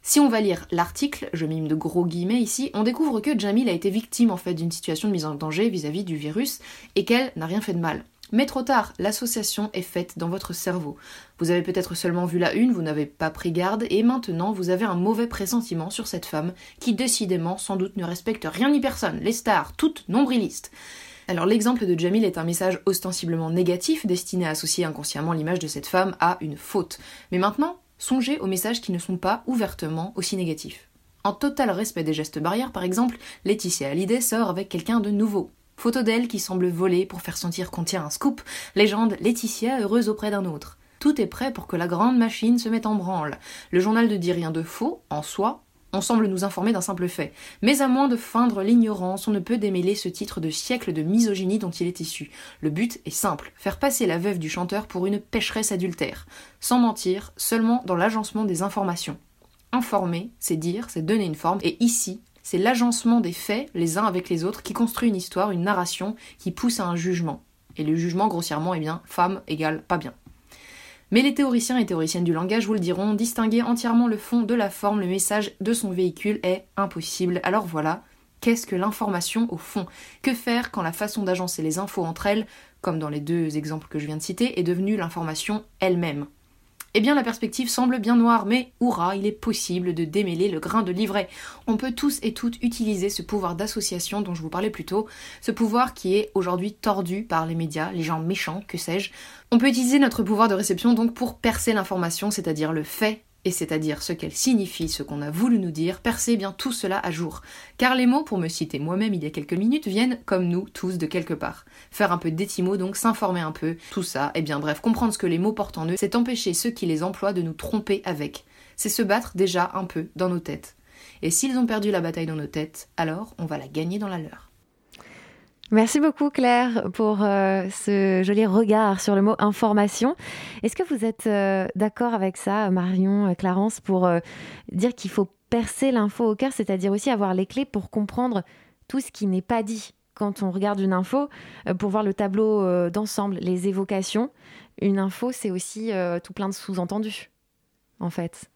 Si on va lire l'article, je mime de gros guillemets ici, on découvre que Jamil a été victime en fait d'une situation de mise en danger vis à -vis du virus et qu'elle n'a rien fait de mal. Mais trop tard, l'association est faite dans votre cerveau. Vous avez peut-être seulement vu la une, vous n'avez pas pris garde, et maintenant vous avez un mauvais pressentiment sur cette femme qui décidément sans doute ne respecte rien ni personne, les stars, toutes nombrilistes. Alors l'exemple de Jamil est un message ostensiblement négatif destiné à associer inconsciemment l'image de cette femme à une faute. Mais maintenant, songez aux messages qui ne sont pas ouvertement aussi négatifs. En total respect des gestes barrières, par exemple, Laetitia Hallyday sort avec quelqu'un de nouveau. Photo d'elle qui semble voler pour faire sentir qu'on tient un scoop. Légende Laetitia heureuse auprès d'un autre. Tout est prêt pour que la grande machine se mette en branle. Le journal ne dit rien de faux, en soi. On semble nous informer d'un simple fait. Mais à moins de feindre l'ignorance, on ne peut démêler ce titre de siècle de misogynie dont il est issu. Le but est simple, faire passer la veuve du chanteur pour une pécheresse adultère. Sans mentir, seulement dans l'agencement des informations. Informer, c'est dire, c'est donner une forme, et ici, c'est l'agencement des faits les uns avec les autres qui construit une histoire, une narration qui pousse à un jugement. Et le jugement, grossièrement, est bien femme égale pas bien. Mais les théoriciens et théoriciennes du langage vous le diront, distinguer entièrement le fond de la forme, le message de son véhicule est impossible. Alors voilà, qu'est-ce que l'information au fond? Que faire quand la façon d'agencer les infos entre elles, comme dans les deux exemples que je viens de citer, est devenue l'information elle-même? Eh bien, la perspective semble bien noire, mais hurrah, il est possible de démêler le grain de livret. On peut tous et toutes utiliser ce pouvoir d'association dont je vous parlais plus tôt, ce pouvoir qui est aujourd'hui tordu par les médias, les gens méchants, que sais-je. On peut utiliser notre pouvoir de réception donc pour percer l'information, c'est-à-dire le fait et c'est-à-dire ce qu'elle signifie, ce qu'on a voulu nous dire, percer bien tout cela à jour. Car les mots, pour me citer moi-même il y a quelques minutes, viennent, comme nous, tous de quelque part. Faire un peu d'étimo, donc s'informer un peu, tout ça, et bien bref, comprendre ce que les mots portent en eux, c'est empêcher ceux qui les emploient de nous tromper avec. C'est se battre déjà un peu dans nos têtes. Et s'ils ont perdu la bataille dans nos têtes, alors on va la gagner dans la leur. Merci beaucoup Claire pour euh, ce joli regard sur le mot information. Est-ce que vous êtes euh, d'accord avec ça, Marion, euh, Clarence, pour dire qu'il faut percer l'info au cœur, c'est-à-dire aussi avoir les clés pour comprendre tout ce qui n'est pas dit quand on regarde une info, pour voir le tableau d'ensemble, les évocations. Une info, c'est aussi tout plein de sous-entendus, en fait.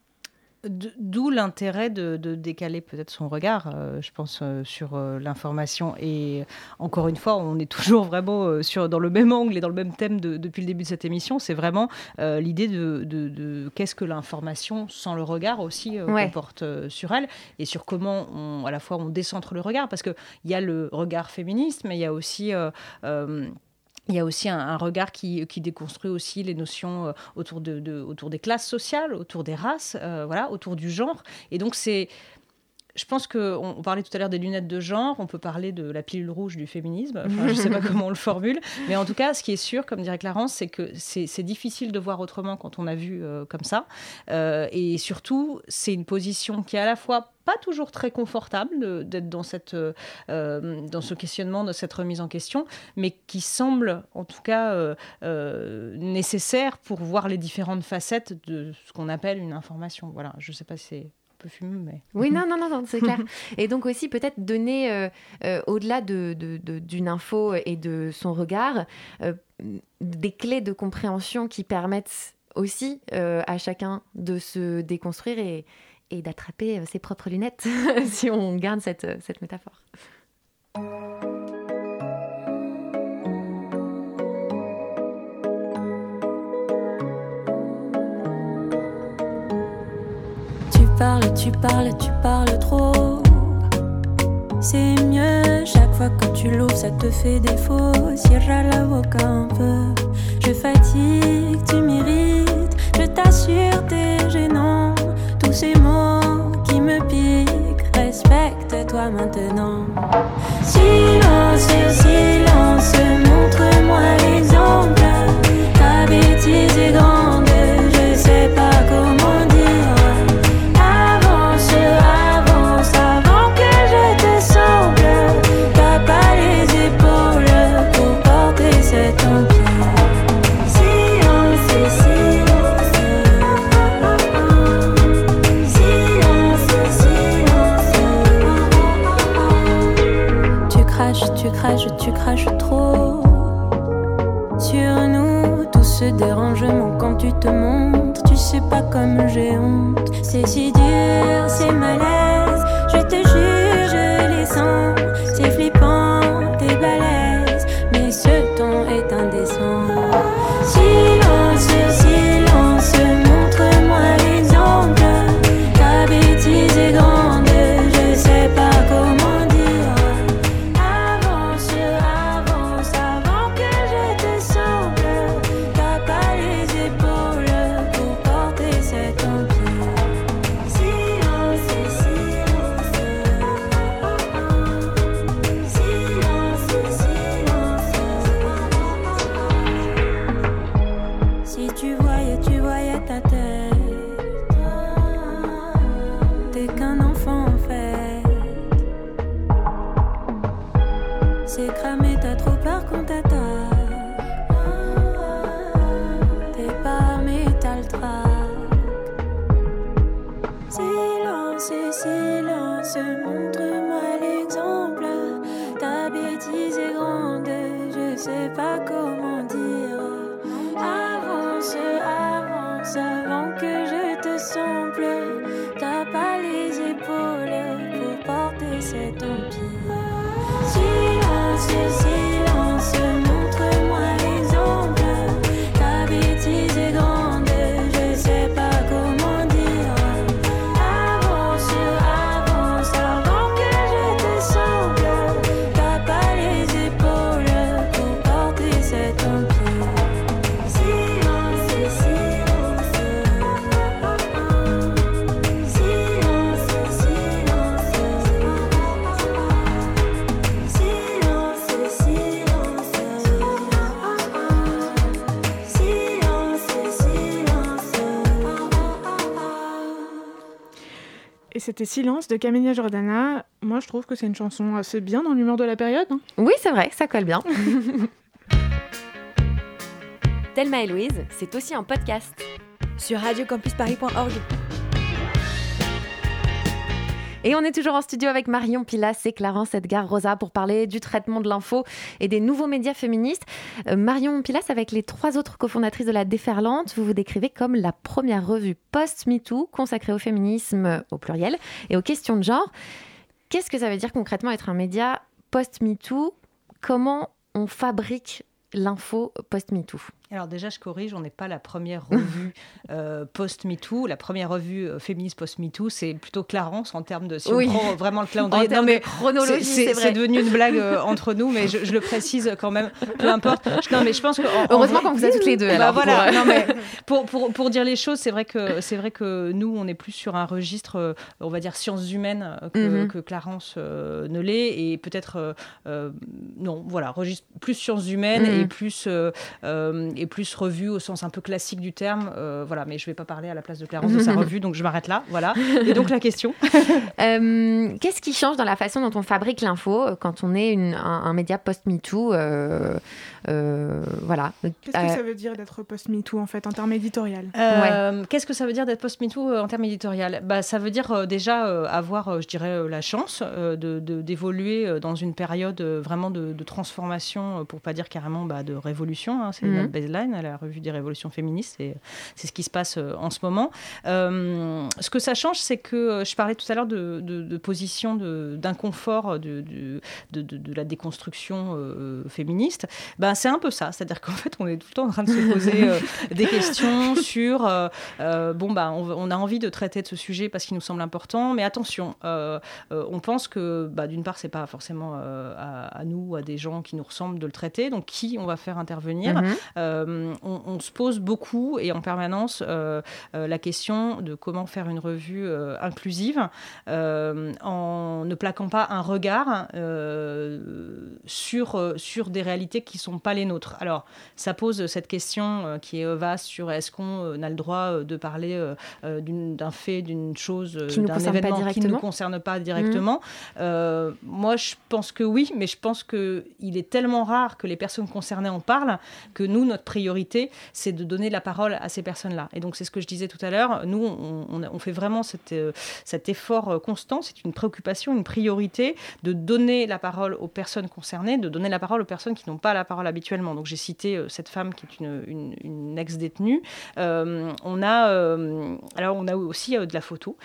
D'où l'intérêt de, décaler peut-être son regard, euh, je pense, euh, sur euh, l'information. Et encore une fois, on est toujours vraiment sur, dans le même angle et dans le même thème depuis le début de cette émission. C'est vraiment l'idée de, qu'est-ce que l'information sans le regard aussi comporte sur elle et sur comment on, à la fois on décentre le regard. Parce qu'il y a le regard féministe, mais il y a aussi il y a aussi un, regard qui, déconstruit aussi les notions euh, autour, de, autour des classes sociales, autour des races, euh, voilà, autour du genre. Et donc c'est je pense qu'on on parlait tout à l'heure des lunettes de genre, on peut parler de la pilule rouge du féminisme, je ne sais pas comment on le formule, mais en tout cas, ce qui est sûr, comme dirait Clarence, c'est que c'est difficile de voir autrement quand on a vu euh, comme ça. Euh, et surtout, c'est une position qui est à la fois pas toujours très confortable d'être dans, cette, euh, dans ce questionnement, dans cette remise en question, mais qui semble en tout cas nécessaire pour voir les différentes facettes de ce qu'on appelle une information. Voilà, je ne sais pas si c'est fumeux, mais... Oui, non, non, non, c'est clair. et donc aussi peut-être donner, euh, euh, au-delà d'une de, info et de son regard, euh, des clés de compréhension qui permettent aussi à chacun de se déconstruire et, et d'attraper ses propres lunettes, si on garde cette, cette métaphore. Parles, tu parles, tu parles trop. C'est mieux, chaque fois que tu l'ouvres, ça te fait défaut. Cierra la boca un peu. Je fatigue, tu mérites. Je t'assure, t'es gênant. Tous ces mots qui me piquent, respecte-toi maintenant. Silence, silence, montre-moi l'exemple. Ta bêtise est grande, dérangement quand tu te montres, tu sais pas comme j'ai honte. C'est si dur, c'est malaise, je te jure, je les sens. C'était Silence de Camélia Jordana. Moi, je trouve que c'est une chanson assez bien dans l'humeur de la période. hein. Oui, c'est vrai, ça colle bien. Thelma et Louise, c'est aussi un podcast. Sur radiocampusparis.org. Et on est toujours en studio avec Marion Pilas et Clarence Edgar Rosa pour parler du traitement de l'info et des nouveaux médias féministes. Euh, Marion Pilas, avec les trois autres cofondatrices de La Déferlante, vous vous décrivez comme la première revue post-MeToo consacrée au féminisme au pluriel et aux questions de genre. Qu'est-ce que ça veut dire concrètement être un média post-MeToo? Comment on fabrique l'info post-MeToo? Alors déjà, je corrige, on n'est pas la première revue euh, post-MeToo. La première revue euh, féministe post-MeToo, c'est plutôt Clarence en termes de... Si Oui. on prend vraiment le En calendrier... termes de chronologie, c'est- devenu une blague euh, entre nous, mais je, je le précise quand même, peu importe. Non, mais je pense que... en- en Heureusement qu'on vous a toutes les deux, Bah alors, voilà, pour- non, mais pour, pour, pour dire les choses, c'est vrai, que, c'est vrai que nous, on est plus sur un registre, euh, on va dire, sciences humaines euh, que, Mhm. que Clarence euh, ne l'est, et peut-être... euh, euh, non, voilà, registre plus sciences humaines Mhm. et plus, et plus revue au sens un peu classique du terme. euh, voilà, mais je vais pas parler à la place de Clarence de sa revue, donc je m'arrête là. Voilà. Et donc la question. Euh, Qu'est-ce qui change dans la façon dont on fabrique l'info euh, quand on est une- un, un média post-MeToo euh, euh, Voilà. Qu'est-ce que ça veut dire d'être post-MeToo en fait en termes éditorial? Euh, Qu'est-ce que ça veut dire d'être post-MeToo en termes éditorial? Bah, Ça veut dire euh, déjà euh, avoir, euh, je dirais, euh, la chance euh, de- de- d'évoluer dans une période euh, vraiment de, de transformation, pour pas dire carrément bah, de révolution. hein, c'est Mhm. Baseline, la revue des révolutions féministes, et c'est ce qui se passe euh, en ce moment. Euh, ce que ça change, c'est que euh, je parlais tout à l'heure de, de- de position d'inconfort de, la déconstruction euh, féministe. Ben, c'est un peu ça, c'est-à-dire qu'en fait, on est tout le temps en train de se poser euh, des questions sur bon, bah, on, on a envie de traiter de ce sujet parce qu'il nous semble important, mais attention, on pense que bah, d'une part, c'est pas forcément à, à nous, à des gens qui nous ressemblent de le traiter, donc qui on va faire intervenir Mhm. On, on se pose beaucoup et en permanence euh, euh, la question de comment faire une revue euh, inclusive euh, en ne plaquant pas un regard euh, sur, euh, sur des réalités qui ne sont pas les nôtres. Alors, ça pose cette question euh, qui est euh, vaste sur est-ce qu'on euh, a le droit euh, de parler euh, euh, d'une- d'un fait, d'une chose, euh, d'un événement qui ne nous concerne pas directement. Euh, Moi, je pense que oui, mais je pense qu'il est tellement rare que les personnes concernées en parlent que nous, notre priorité, c'est de donner la parole à ces personnes-là. Et donc, c'est ce que je disais tout à l'heure. Nous, on, on a- on fait vraiment cet, euh, cet effort euh, constant. C'est une préoccupation, une priorité de donner la parole aux personnes concernées, de donner la parole aux personnes qui n'ont pas la parole habituellement. Donc, j'ai cité euh, cette femme qui est une, une- une ex-détenue. Euh, on a, euh, alors, on a aussi de la photo.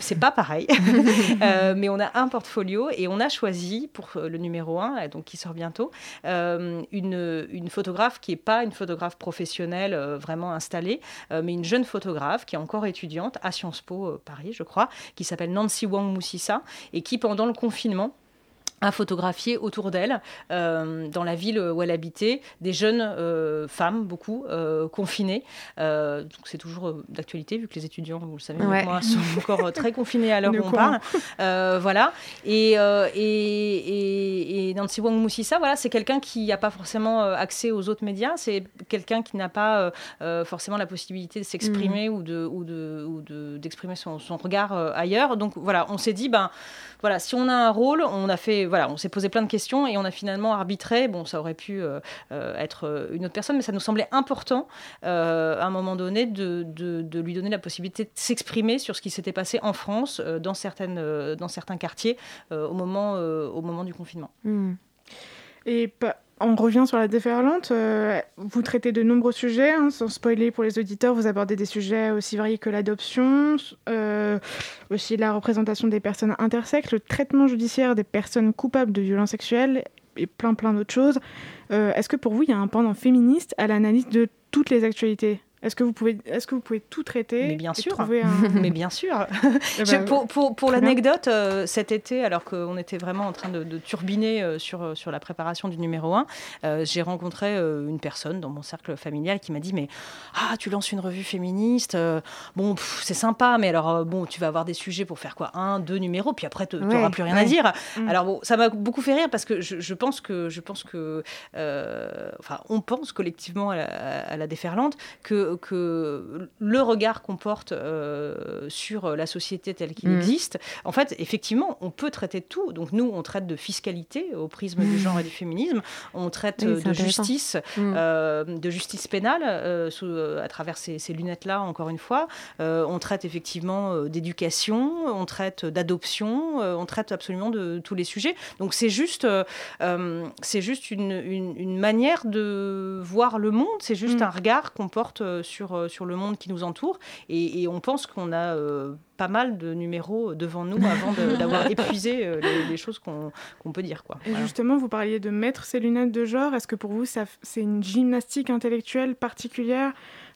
C'est pas pareil, mais on a un portfolio et on a choisi pour le numéro 1, donc qui sort bientôt, une, une photographe qui n'est pas une photographe professionnelle euh, vraiment installée, euh, mais une jeune photographe qui est encore étudiante à Sciences Po euh, Paris, je crois, qui s'appelle Nancy Wang Moussissa et qui, pendant le confinement, a photographié autour d'elle, euh, dans la ville où elle habitait, des jeunes euh, femmes, beaucoup, euh, confinées. Donc c'est toujours d'actualité, vu que les étudiants, vous le savez, Ouais. moi, sont encore très confinés à l'heure où on parle. Voilà. Et, et, et- et Nancy Wang Moussissa, voilà, c'est quelqu'un qui n'a pas forcément accès aux autres médias. C'est quelqu'un qui n'a pas forcément la possibilité de s'exprimer ou de ou de ou de- d'exprimer son, son regard ailleurs. Donc voilà, on s'est dit ben voilà, si on a un rôle, on a fait voilà, on s'est posé plein de questions et on a finalement arbitré. Bon, ça aurait pu euh, euh, être euh, une autre personne, mais ça nous semblait important à un moment donné de, lui donner la possibilité de s'exprimer sur ce qui s'était passé en France dans certains quartiers au moment au moment du confinement. Hmm. Et on revient sur la déferlante. euh, vous traitez de nombreux sujets, hein, sans spoiler pour les auditeurs. Vous abordez des sujets aussi variés que l'adoption, euh, aussi la représentation des personnes intersexes, le traitement judiciaire des personnes coupables de violences sexuelles et plein plein d'autres choses. Euh, Est-ce que pour vous, il y a un pendant féministe à l'analyse de toutes les actualités? Est-ce que vous pouvez, est-ce que vous pouvez tout traiter Mais bien sûr. un- Mais bien sûr. Eh Je- ben, pour pour, pour l'anecdote, euh, cet été, alors qu'on était vraiment en train de, de turbiner euh, sur, euh, sur la préparation du numéro 1, j'ai rencontré une personne dans mon cercle familial qui m'a dit Mais ah, tu lances une revue féministe, bon, c'est sympa, mais alors, bon, tu vas avoir des sujets pour faire quoi? Un, deux numéros, puis après, tu n'auras Ouais, plus rien ouais. à dire. Mm. Alors, bon, ça m'a beaucoup fait rire parce que je, je pense que, je pense que enfin, on pense collectivement à la, à la déferlante que que, que le regard qu'on porte sur la société telle qu'il Mhm. existe, en fait, effectivement, on peut traiter de tout. Donc nous, on traite de fiscalité au prisme du genre et du féminisme. On traite Oui, euh, de justice, Mhm. euh, de justice pénale euh, sous- euh, à travers ces, ces lunettes-là, encore une fois. Euh, on traite effectivement euh, d'éducation, on traite d'adoption, euh, on traite absolument de tous les sujets. Donc c'est juste, euh, euh, c'est juste une, une- une manière de voir le monde, c'est juste Mm. un regard qu'on porte euh, sur, euh, sur le monde qui nous entoure. Et, et on pense qu'on a euh, pas mal de numéros devant nous avant d'avoir épuisé euh, les, les choses qu'on peut dire. Quoi. Et Voilà. justement, vous parliez de mettre ces lunettes de genre. Est-ce que pour vous, c'est une gymnastique intellectuelle particulière?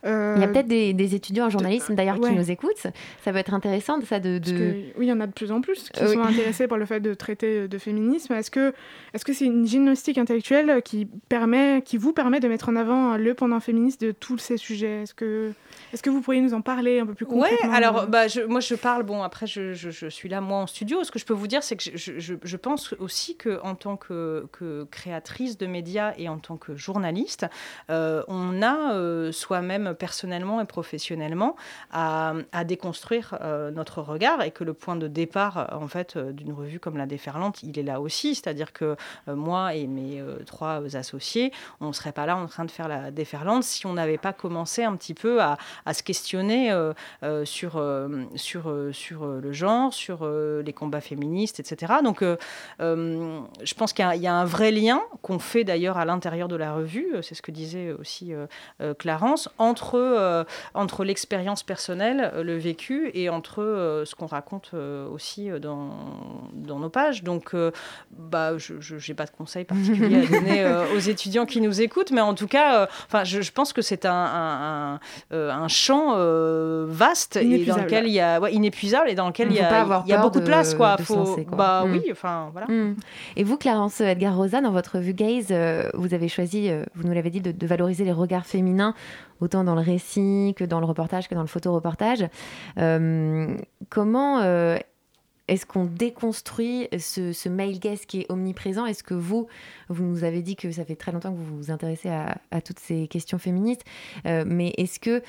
Euh, Il y a peut-être des, des étudiants en journalisme d'ailleurs ouais. qui nous écoutent. Ça peut être intéressant ça de. De- que, oui, il y en a de plus en plus qui Euh, oui. sont intéressés par le fait de traiter de féminisme. Est-ce que est-ce que c'est une gymnastique intellectuelle qui permet, qui vous permet de mettre en avant le pendant féministe de tous ces sujets? Est-ce que est-ce que vous pourriez nous en parler un peu plus Ouais, concrètement? alors bah, je, moi je parle, bon après je, je- je suis là moi en studio, ce que je peux vous dire c'est que je, je- je- je pense aussi que en tant que, que créatrice de médias et en tant que journaliste, euh, on a euh, soi-même personnellement et professionnellement à, déconstruire euh, notre regard et que le point de départ euh, en fait euh, d'une revue comme La Déferlante, il est là aussi, c'est-à-dire que moi et mes trois associés, on ne serait pas là en train de faire La Déferlante si on n'avait pas commencé un petit peu à, se questionner sur, sur, sur le genre, sur les combats féministes, etc. Donc je pense qu'il y y, a un vrai lien qu'on fait d'ailleurs à l'intérieur de la revue, c'est ce que disait aussi Clarence, entre, euh, entre l'expérience personnelle, euh, le vécu, et entre euh, ce qu'on raconte aussi dans, dans nos pages. Donc bah, je n'ai pas de conseils particuliers à donner aux étudiants qui nous écoutent, mais en tout cas, enfin, je, je pense que c'est un, un, un, un champ vaste et dans Inépuisable. lequel il y a ouais, inépuisable et dans lequel il y a, y beaucoup de, de- place quoi. de se Faut, lancer, quoi. bah oui, enfin voilà. Et vous, Clarence Edgar Rosa, dans votre revue Gaze, vous avez choisi, vous nous l'avez dit, de, de valoriser les regards féminins, autant dans le récit que dans le reportage, que dans le photoreportage. Euh, comment euh, est-ce qu'on déconstruit ce, male gaze qui est omniprésent? Est-ce que vous, vous nous avez dit que ça fait très longtemps que vous vous intéressez à, toutes ces questions féministes, euh, mais est-ce que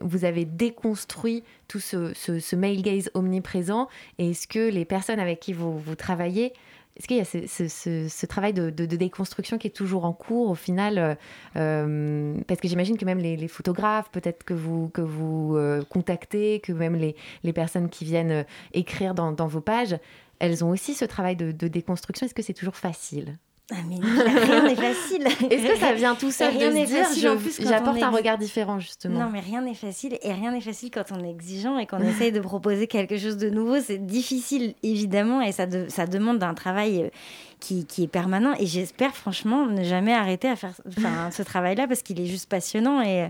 vous avez déconstruit tout ce, male gaze omniprésent? Et est-ce que les personnes avec qui vous travaillez, est-ce qu'il y a ce, travail de, déconstruction qui est toujours en cours au final euh, euh, Parce que j'imagine que même les, photographes, peut-être que vous, que vous euh, contactez, que même les, personnes qui viennent écrire dans, vos pages, elles ont aussi ce travail de déconstruction. Est-ce que c'est toujours facile? Ah, mais rien n'est facile. Est-ce que ça vient tout seul Rien de se n'est dire je- j'apporte est un regard différent justement Non, mais rien n'est facile. Et rien n'est facile quand on est exigeant et qu'on essaye de proposer quelque chose de nouveau. C'est difficile, évidemment, et ça, de- ça demande un travail euh, qui, qui est permanent. Et j'espère, franchement, ne jamais arrêter à faire ce travail-là parce qu'il est juste passionnant. Et,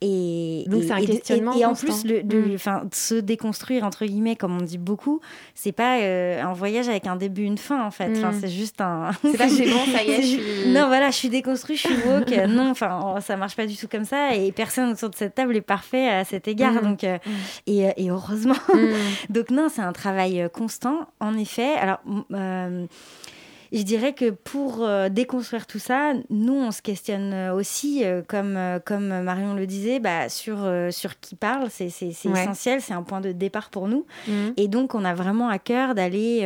et, Donc, et- un questionnement Et, et en plus, le, de, Mm. se déconstruire, entre guillemets, comme on dit beaucoup, c'est pas euh, un voyage avec un début, une fin, en fait. Mm. c'est juste un. C'est pas c'est bon, ça y est, je suis- Non, voilà, je suis déconstruite, je suis woke. Non, enfin, ça marche pas du tout comme ça. Et personne autour de cette table est parfait à cet égard. Mm. Donc, euh, et, euh, et heureusement. donc, non, c'est un travail constant, en effet. Alors, euh, je dirais que pour euh, déconstruire tout ça, nous, on se questionne euh, aussi, euh, comme, euh, comme Marion le disait, bah, sur, sur qui parle. C'est Ouais. essentiel, c'est un point de départ pour nous. Mhm. Et donc, on a vraiment à cœur d'aller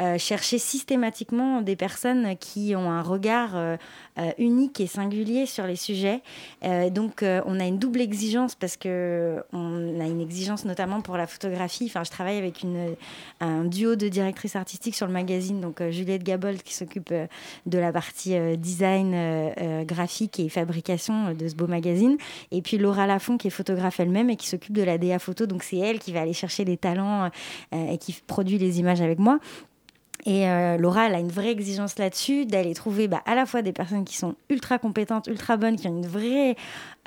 euh, chercher systématiquement des personnes qui ont un regard euh, euh, unique et singulier sur les sujets. Donc, on a une double exigence parce que on a une exigence notamment pour la photographie. Enfin, je travaille avec une, un duo de directrices artistiques sur le magazine, donc Juliette Gabold qui s'occupe de la partie design graphique et fabrication de ce beau magazine, et puis Laura Lafont qui est photographe elle-même et qui s'occupe de la DA photo. Donc, c'est elle qui va aller chercher les talents et qui produit les images avec moi. Et euh, Laura, elle a une vraie exigence là-dessus, d'aller trouver bah, à la fois des personnes qui sont ultra compétentes, ultra bonnes, qui ont une vraie,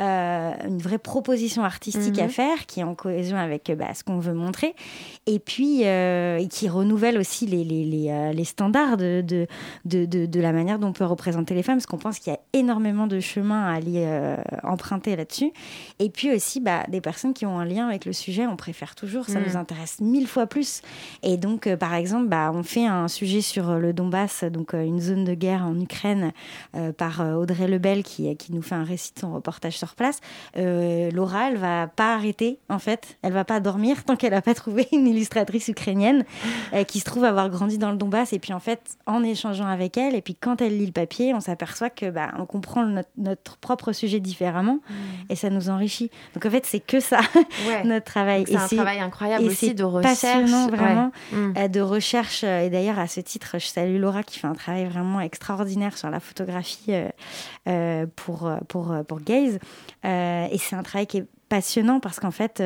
euh, une vraie proposition artistique Mhm. à faire, qui est en cohésion avec euh, bah, ce qu'on veut montrer, et puis euh, et qui renouvelle aussi les, les, les, les standards de, de, de, de- de la manière dont on peut représenter les femmes, parce qu'on pense qu'il y a énormément de chemin à aller euh, emprunter là-dessus. Et puis aussi bah, des personnes qui ont un lien avec le sujet, on préfère toujours, ça Mhm. nous intéresse mille fois plus. Et donc, par exemple, bah, on fait un sujet sur le Donbass, donc une zone de guerre en Ukraine, par Audrey Lebel, qui, qui nous fait un récit de son reportage sur leur place, Laura, elle va pas arrêter, en fait. Elle va pas dormir tant qu'elle a pas trouvé une illustratrice ukrainienne qui se trouve avoir grandi dans le Donbass. Et puis, en fait, en échangeant avec elle, et puis quand elle lit le papier, on s'aperçoit que bah, on comprend notre, propre sujet différemment mmh. et ça nous enrichit. Donc, en fait, c'est que ça, notre travail. C'est un travail incroyable aussi de recherche. Vraiment, mmh. de recherche. Et d'ailleurs, à ce titre, je salue Laura qui fait un travail vraiment extraordinaire sur la photographie euh, euh, pour, pour, pour Gaze. Euh, et c'est un travail qui est passionnant parce qu'en fait,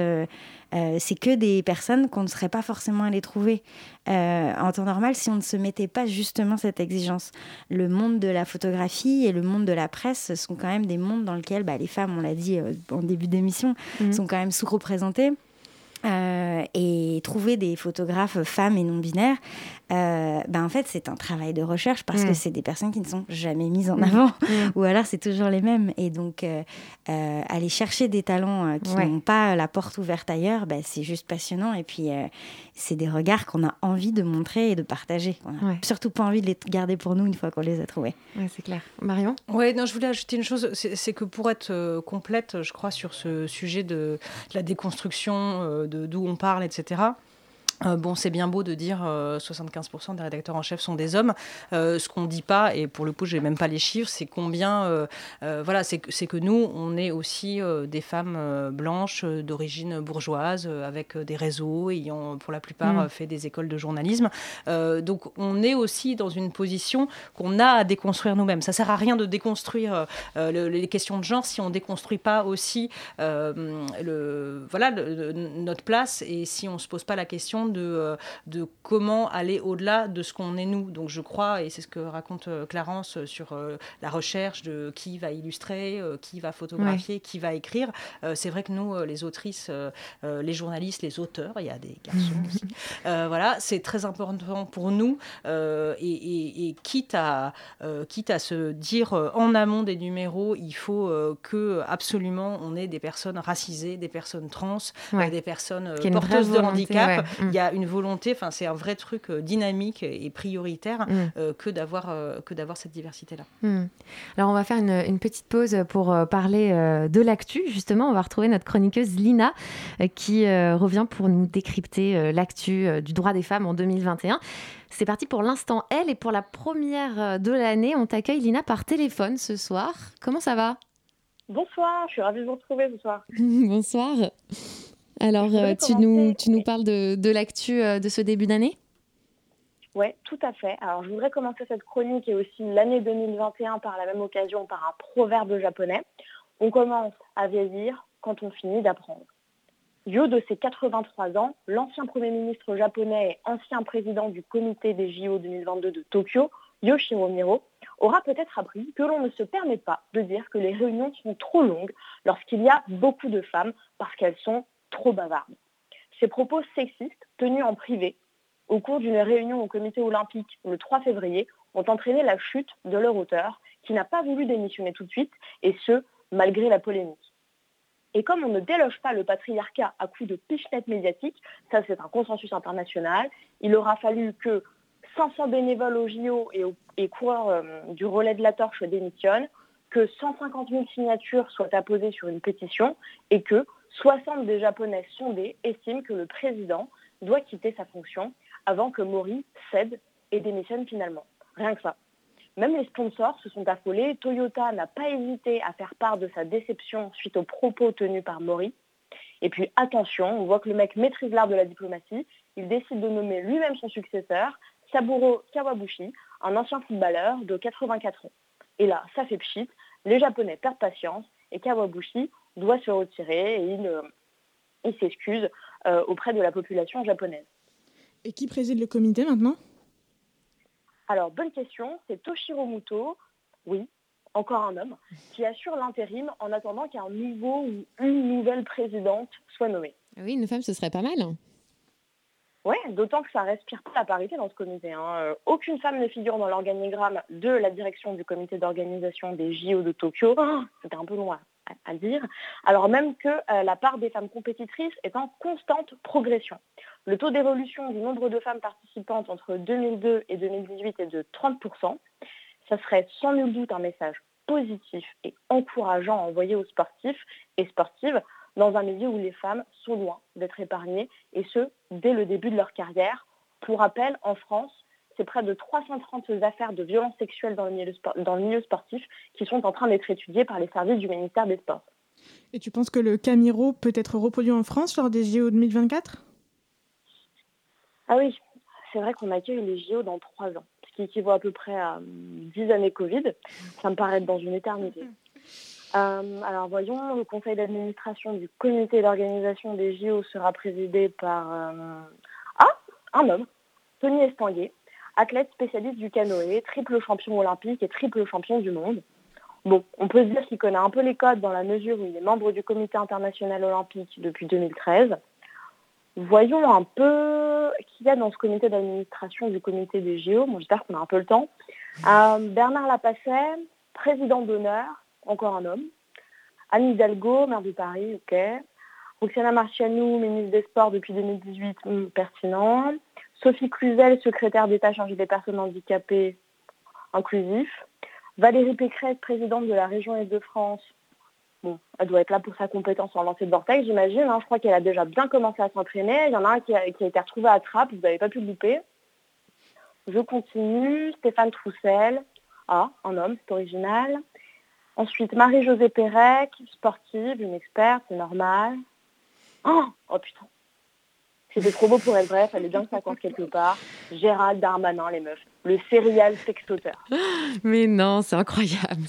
c'est que des personnes qu'on ne serait pas forcément allé trouver en temps normal si on ne se mettait pas justement cette exigence. Le monde de la photographie et le monde de la presse sont quand même des mondes dans lesquels bah, les femmes, on l'a dit en début d'émission, mmh. sont quand même sous-représentées. Euh, et trouver des photographes femmes et non binaires, euh, ben en fait c'est un travail de recherche parce que mm. c'est des personnes qui ne sont jamais mises en mm. avant mm. ou alors c'est toujours les mêmes et donc euh, aller chercher des talents qui n'ont pas la porte ouverte ailleurs, ben, c'est juste passionnant et puis c'est des regards qu'on a envie de montrer et de partager. On n'a surtout pas envie de les garder pour nous une fois qu'on les a trouvés. Ouais, c'est clair. Marion? Ouais, non, je voulais ajouter une chose, c'est que pour être complète, je crois, sur ce sujet de, de la déconstruction de d'où on parle, etc. Euh, bon, c'est bien beau de dire 75% euh, des rédacteurs en chef sont des hommes. Euh, ce qu'on ne dit pas, et pour le coup, je n'ai même pas les chiffres, c'est combien. voilà, c'est que nous, on est aussi des femmes blanches d'origine bourgeoise, avec des réseaux, ayant pour la plupart mm. fait des écoles de journalisme. donc, on est aussi dans une position qu'on a à déconstruire nous-mêmes. Ça sert à rien de déconstruire les questions de genre si on ne déconstruit pas aussi le, voilà, notre place et si on ne se pose pas la question de, euh, de comment aller au-delà de ce qu'on est nous. Donc je crois, et c'est ce que raconte euh, Clarence sur euh, la recherche de qui va illustrer, qui va photographier, qui va écrire. c'est vrai que nous, les autrices, les journalistes, les auteurs, il y a des garçons aussi, voilà, c'est très important pour nous. Et, quitte, à, quitte à se dire en amont des numéros, il faut que absolument on ait des personnes racisées, des personnes trans, des personnes porteuses de handicap. Il y a une volonté, enfin c'est un vrai truc euh, dynamique et prioritaire mm. euh, que d'avoir euh, que d'avoir cette diversité là. Mm. Alors on va faire une, petite pause pour parler de l'actu justement. On va retrouver notre chroniqueuse Lina qui revient pour nous décrypter l'actu du droit des femmes en 2021. C'est parti pour l'instant elle et pour la première de l'année, on t'accueille Lina par téléphone ce soir. Comment ça va? Bonsoir, je suis ravie de vous retrouver ce soir. Bonsoir. Alors, euh, tu, nous, tu nous parles de, de l'actu euh, de ce début d'année? Oui, tout à fait. Alors, je voudrais commencer cette chronique et aussi l'année 2021 par la même occasion par un proverbe japonais. On commence à vieillir quand on finit d'apprendre. Du de ses 83 ans, l'ancien Premier ministre japonais et ancien président du comité des JO 2022 de Tokyo, Yoshiro Miro, aura peut-être appris que l'on ne se permet pas de dire que les réunions sont trop longues lorsqu'il y a beaucoup de femmes parce qu'elles sont trop bavarde. Ces propos sexistes, tenus en privé, au cours d'une réunion au comité olympique le 3 février, ont entraîné la chute de leur auteur, qui n'a pas voulu démissionner tout de suite, et ce, malgré la polémique. Et comme on ne déloge pas le patriarcat à coup de pichenette médiatique, ça c'est un consensus international, il aura fallu que 500 bénévoles au JO et, et coureurs euh, du relais de la torche démissionnent, que 150 000 signatures soient apposées sur une pétition et que 60 des Japonais sondés estiment que le président doit quitter sa fonction avant que Mori cède et démissionne finalement. Rien que ça. Même les sponsors se sont affolés. Toyota n'a pas hésité à faire part de sa déception suite aux propos tenus par Mori. Et puis attention, on voit que le mec maîtrise l'art de la diplomatie. Il décide de nommer lui-même son successeur, Saburo Kawabushi, un ancien footballeur de 84 ans. Et là, ça fait pchit, les Japonais perdent patience et Kawabushi doit se retirer et il, s'excuse euh, auprès de la population japonaise. Et qui préside le comité maintenant? Alors, bonne question, c'est Toshiro Muto, oui, encore un homme, qui assure l'intérim en attendant qu'un nouveau ou une nouvelle présidente soit nommée. Oui, une femme, ce serait pas mal. Oui, d'autant que ça respire pas la parité dans ce comité. Hein. Euh, aucune femme ne figure dans l'organigramme de la direction du comité d'organisation des JO de Tokyo. Oh, c'était un peu loin à, dire, alors même que euh, la part des femmes compétitrices est en constante progression. Le taux d'évolution du nombre de femmes participantes entre 2002 et 2018 est de 30%. Ça serait sans nul doute un message positif et encourageant à envoyer aux sportifs et sportives dans un milieu où les femmes sont loin d'être épargnées, et ce, dès le début de leur carrière. Pour rappel, en France, c'est près de 330 affaires de violences sexuelles dans le milieu, dans le milieu sportif qui sont en train d'être étudiées par les services du ministère des Sports. Et tu penses que le Camiro peut être reproduit en France lors des JO 2024 Ah oui, c'est vrai qu'on accueille les JO dans trois ans, ce qui équivaut à peu près à 10 années Covid. Ça me paraît être dans une éternité. Euh, alors voyons, le conseil d'administration du comité d'organisation des JO sera présidé par euh, ah, un homme, Tony Estanguet, athlète spécialiste du canoë, triple champion olympique et triple champion du monde. Bon, on peut se dire qu'il connaît un peu les codes dans la mesure où il est membre du comité international olympique depuis 2013. Voyons un peu qui y a dans ce comité d'administration du comité des JO. Bon, j'espère qu'on a un peu le temps. Euh, Bernard Lapasset, président d'honneur, encore un homme. Anne Hidalgo, maire de Paris, ok. Roxana Marcianou, ministre des Sports depuis 2018, hmm, pertinent. Sophie Cluzel, secrétaire d'État chargée des personnes handicapées, inclusif. Valérie Pécresse, présidente de la région Île-de-France. Bon, elle doit être là pour sa compétence en lancer de vortex, j'imagine. Hein. Je crois qu'elle a déjà bien commencé à s'entraîner. Il y en a un qui a, été retrouvé à Trappes, vous n'avez pas pu le louper. Je continue. Stéphane Troussel. Ah, un homme, c'est original. Ensuite, Marie-Josée Pérec, sportive, une experte, c'est normal. Oh, oh putain. C'était trop beau pour être vrai, fallait bien que ça compte quelque part. Gérald Darmanin, les meufs. Le serial sextoteur. Mais non, c'est incroyable.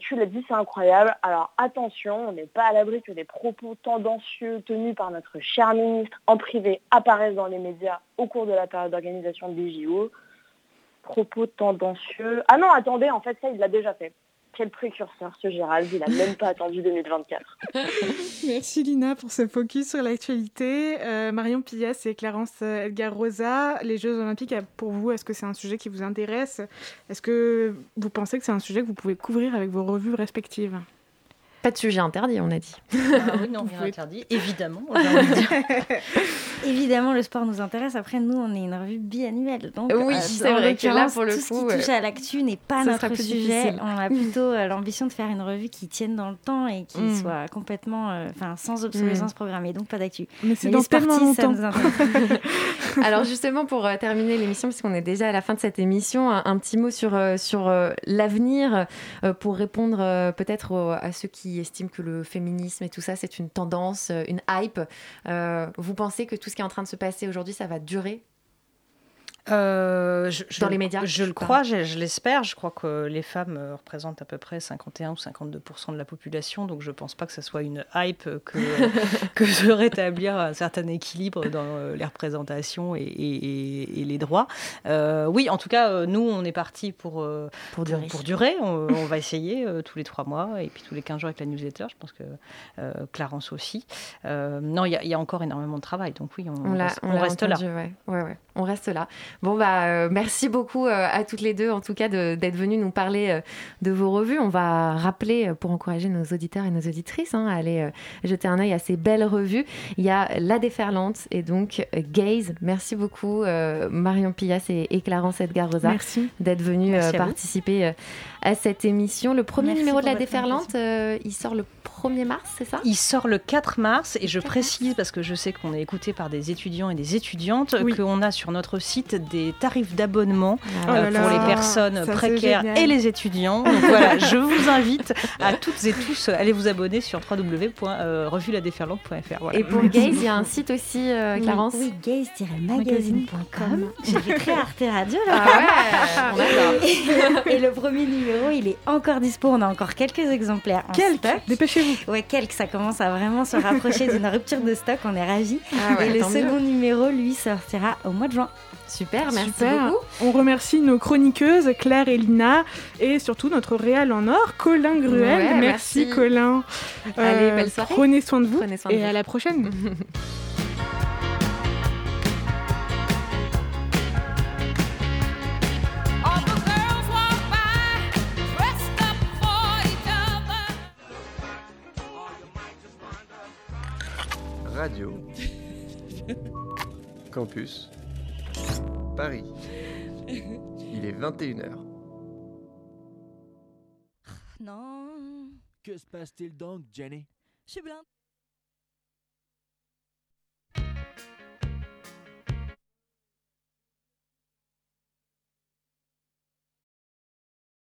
Tu l'as dit, c'est incroyable. Alors attention, on n'est pas à l'abri que des propos tendancieux tenus par notre cher ministre en privé apparaissent dans les médias au cours de la période d'organisation des JO propos tendancieux. Ah non, attendez, en fait, ça, il l'a déjà fait. Quel précurseur, ce Gérald, il n'a même pas attendu 2024. Merci Lina pour ce focus sur l'actualité. Euh, Marion Pillas et Clarence Edgar Rosa, les Jeux Olympiques, pour vous, est-ce que c'est un sujet qui vous intéresse? Est-ce que vous pensez que c'est un sujet que vous pouvez couvrir avec vos revues respectives? Pas de sujet interdit, on a dit. Ah oui, non, rien interdit, évidemment. évidemment, le sport nous intéresse. Après, nous, on est une revue biannuelle. Donc, oui, euh, c'est vrai que là, pour le tout coup. Ce qui touche à l'actu n'est pas notre sujet. On a plutôt euh, l'ambition de faire une revue qui tienne dans le temps et qui mm. soit complètement. Euh, enfin, sans obsolescence mm. programmée. Donc, pas d'actu. Mais c'est dans ça nous intéresse. Alors, justement, pour terminer l'émission, puisqu'on est déjà à la fin de cette émission, un, un petit mot sur, sur l'avenir pour répondre peut-être à ceux qui estime que le féminisme et tout ça, c'est une tendance, euh, une hype. Euh, vous pensez que tout ce qui est en train de se passer aujourd'hui, ça va durer euh, je, dans les médias Je, le crois, je, l'espère. Je crois que les femmes euh, représentent à peu près 51 ou 52 de la population, donc je ne pense pas que ce soit une hype que, que de rétablir un certain équilibre dans euh, les représentations et, les droits. oui, en tout cas, nous, on est parti pour, pour durer. Pour, durer. On, va essayer tous les trois mois et puis tous les 15 jours avec la newsletter. Je pense que Clarence aussi. non, il y, a encore énormément de travail, donc oui, on, on, reste, là. Ouais. Ouais, on reste là. Bon, bah, euh, merci beaucoup euh, à toutes les deux, en tout cas, d'être venues nous parler euh, de vos revues. On va rappeler, pour encourager nos auditeurs et nos auditrices, hein, à aller jeter un œil à ces belles revues. Il y a La Déferlante et donc Gaze. Merci beaucoup, Marion Pillas et, Clarence Edgar Rosa, d'être venues participer à cette émission. Le premier numéro de La Déferlante, il sort le 1er mars, c'est ça? Il sort le 4 mars et je précise, parce que je sais qu'on est écouté par des étudiants et des étudiantes, qu'on a sur notre site des tarifs d'abonnement ah euh, pour les personnes précaires et les étudiants. Donc voilà, je vous invite à toutes et tous à aller vous abonner sur www.revueladéferlante.fr. Et pour Gaze, il y a un site aussi, euh, Clarence? Oui, gaze-magazine.com. J'ai créé Arte Radio là. Ah ouais, et, et, le premier numéro, il est encore dispo. On a encore quelques exemplaires en quelques. Dépêchez-vous. Ouais, quelques. Ça commence à vraiment se rapprocher d'une rupture de stock. On est ravis. Ah et le second numéro, lui, sortira au mois de juin. Super, merci beaucoup. On remercie nos chroniqueuses Claire et Lina et surtout notre réal en or, Colin Gruel. merci, Colin. Allez, belle soirée. Prenez soin de vous et à la prochaine. Radio Campus Paris. Il est 21h. Non. Que se passe-t-il donc, Jenny? Je suis blinde.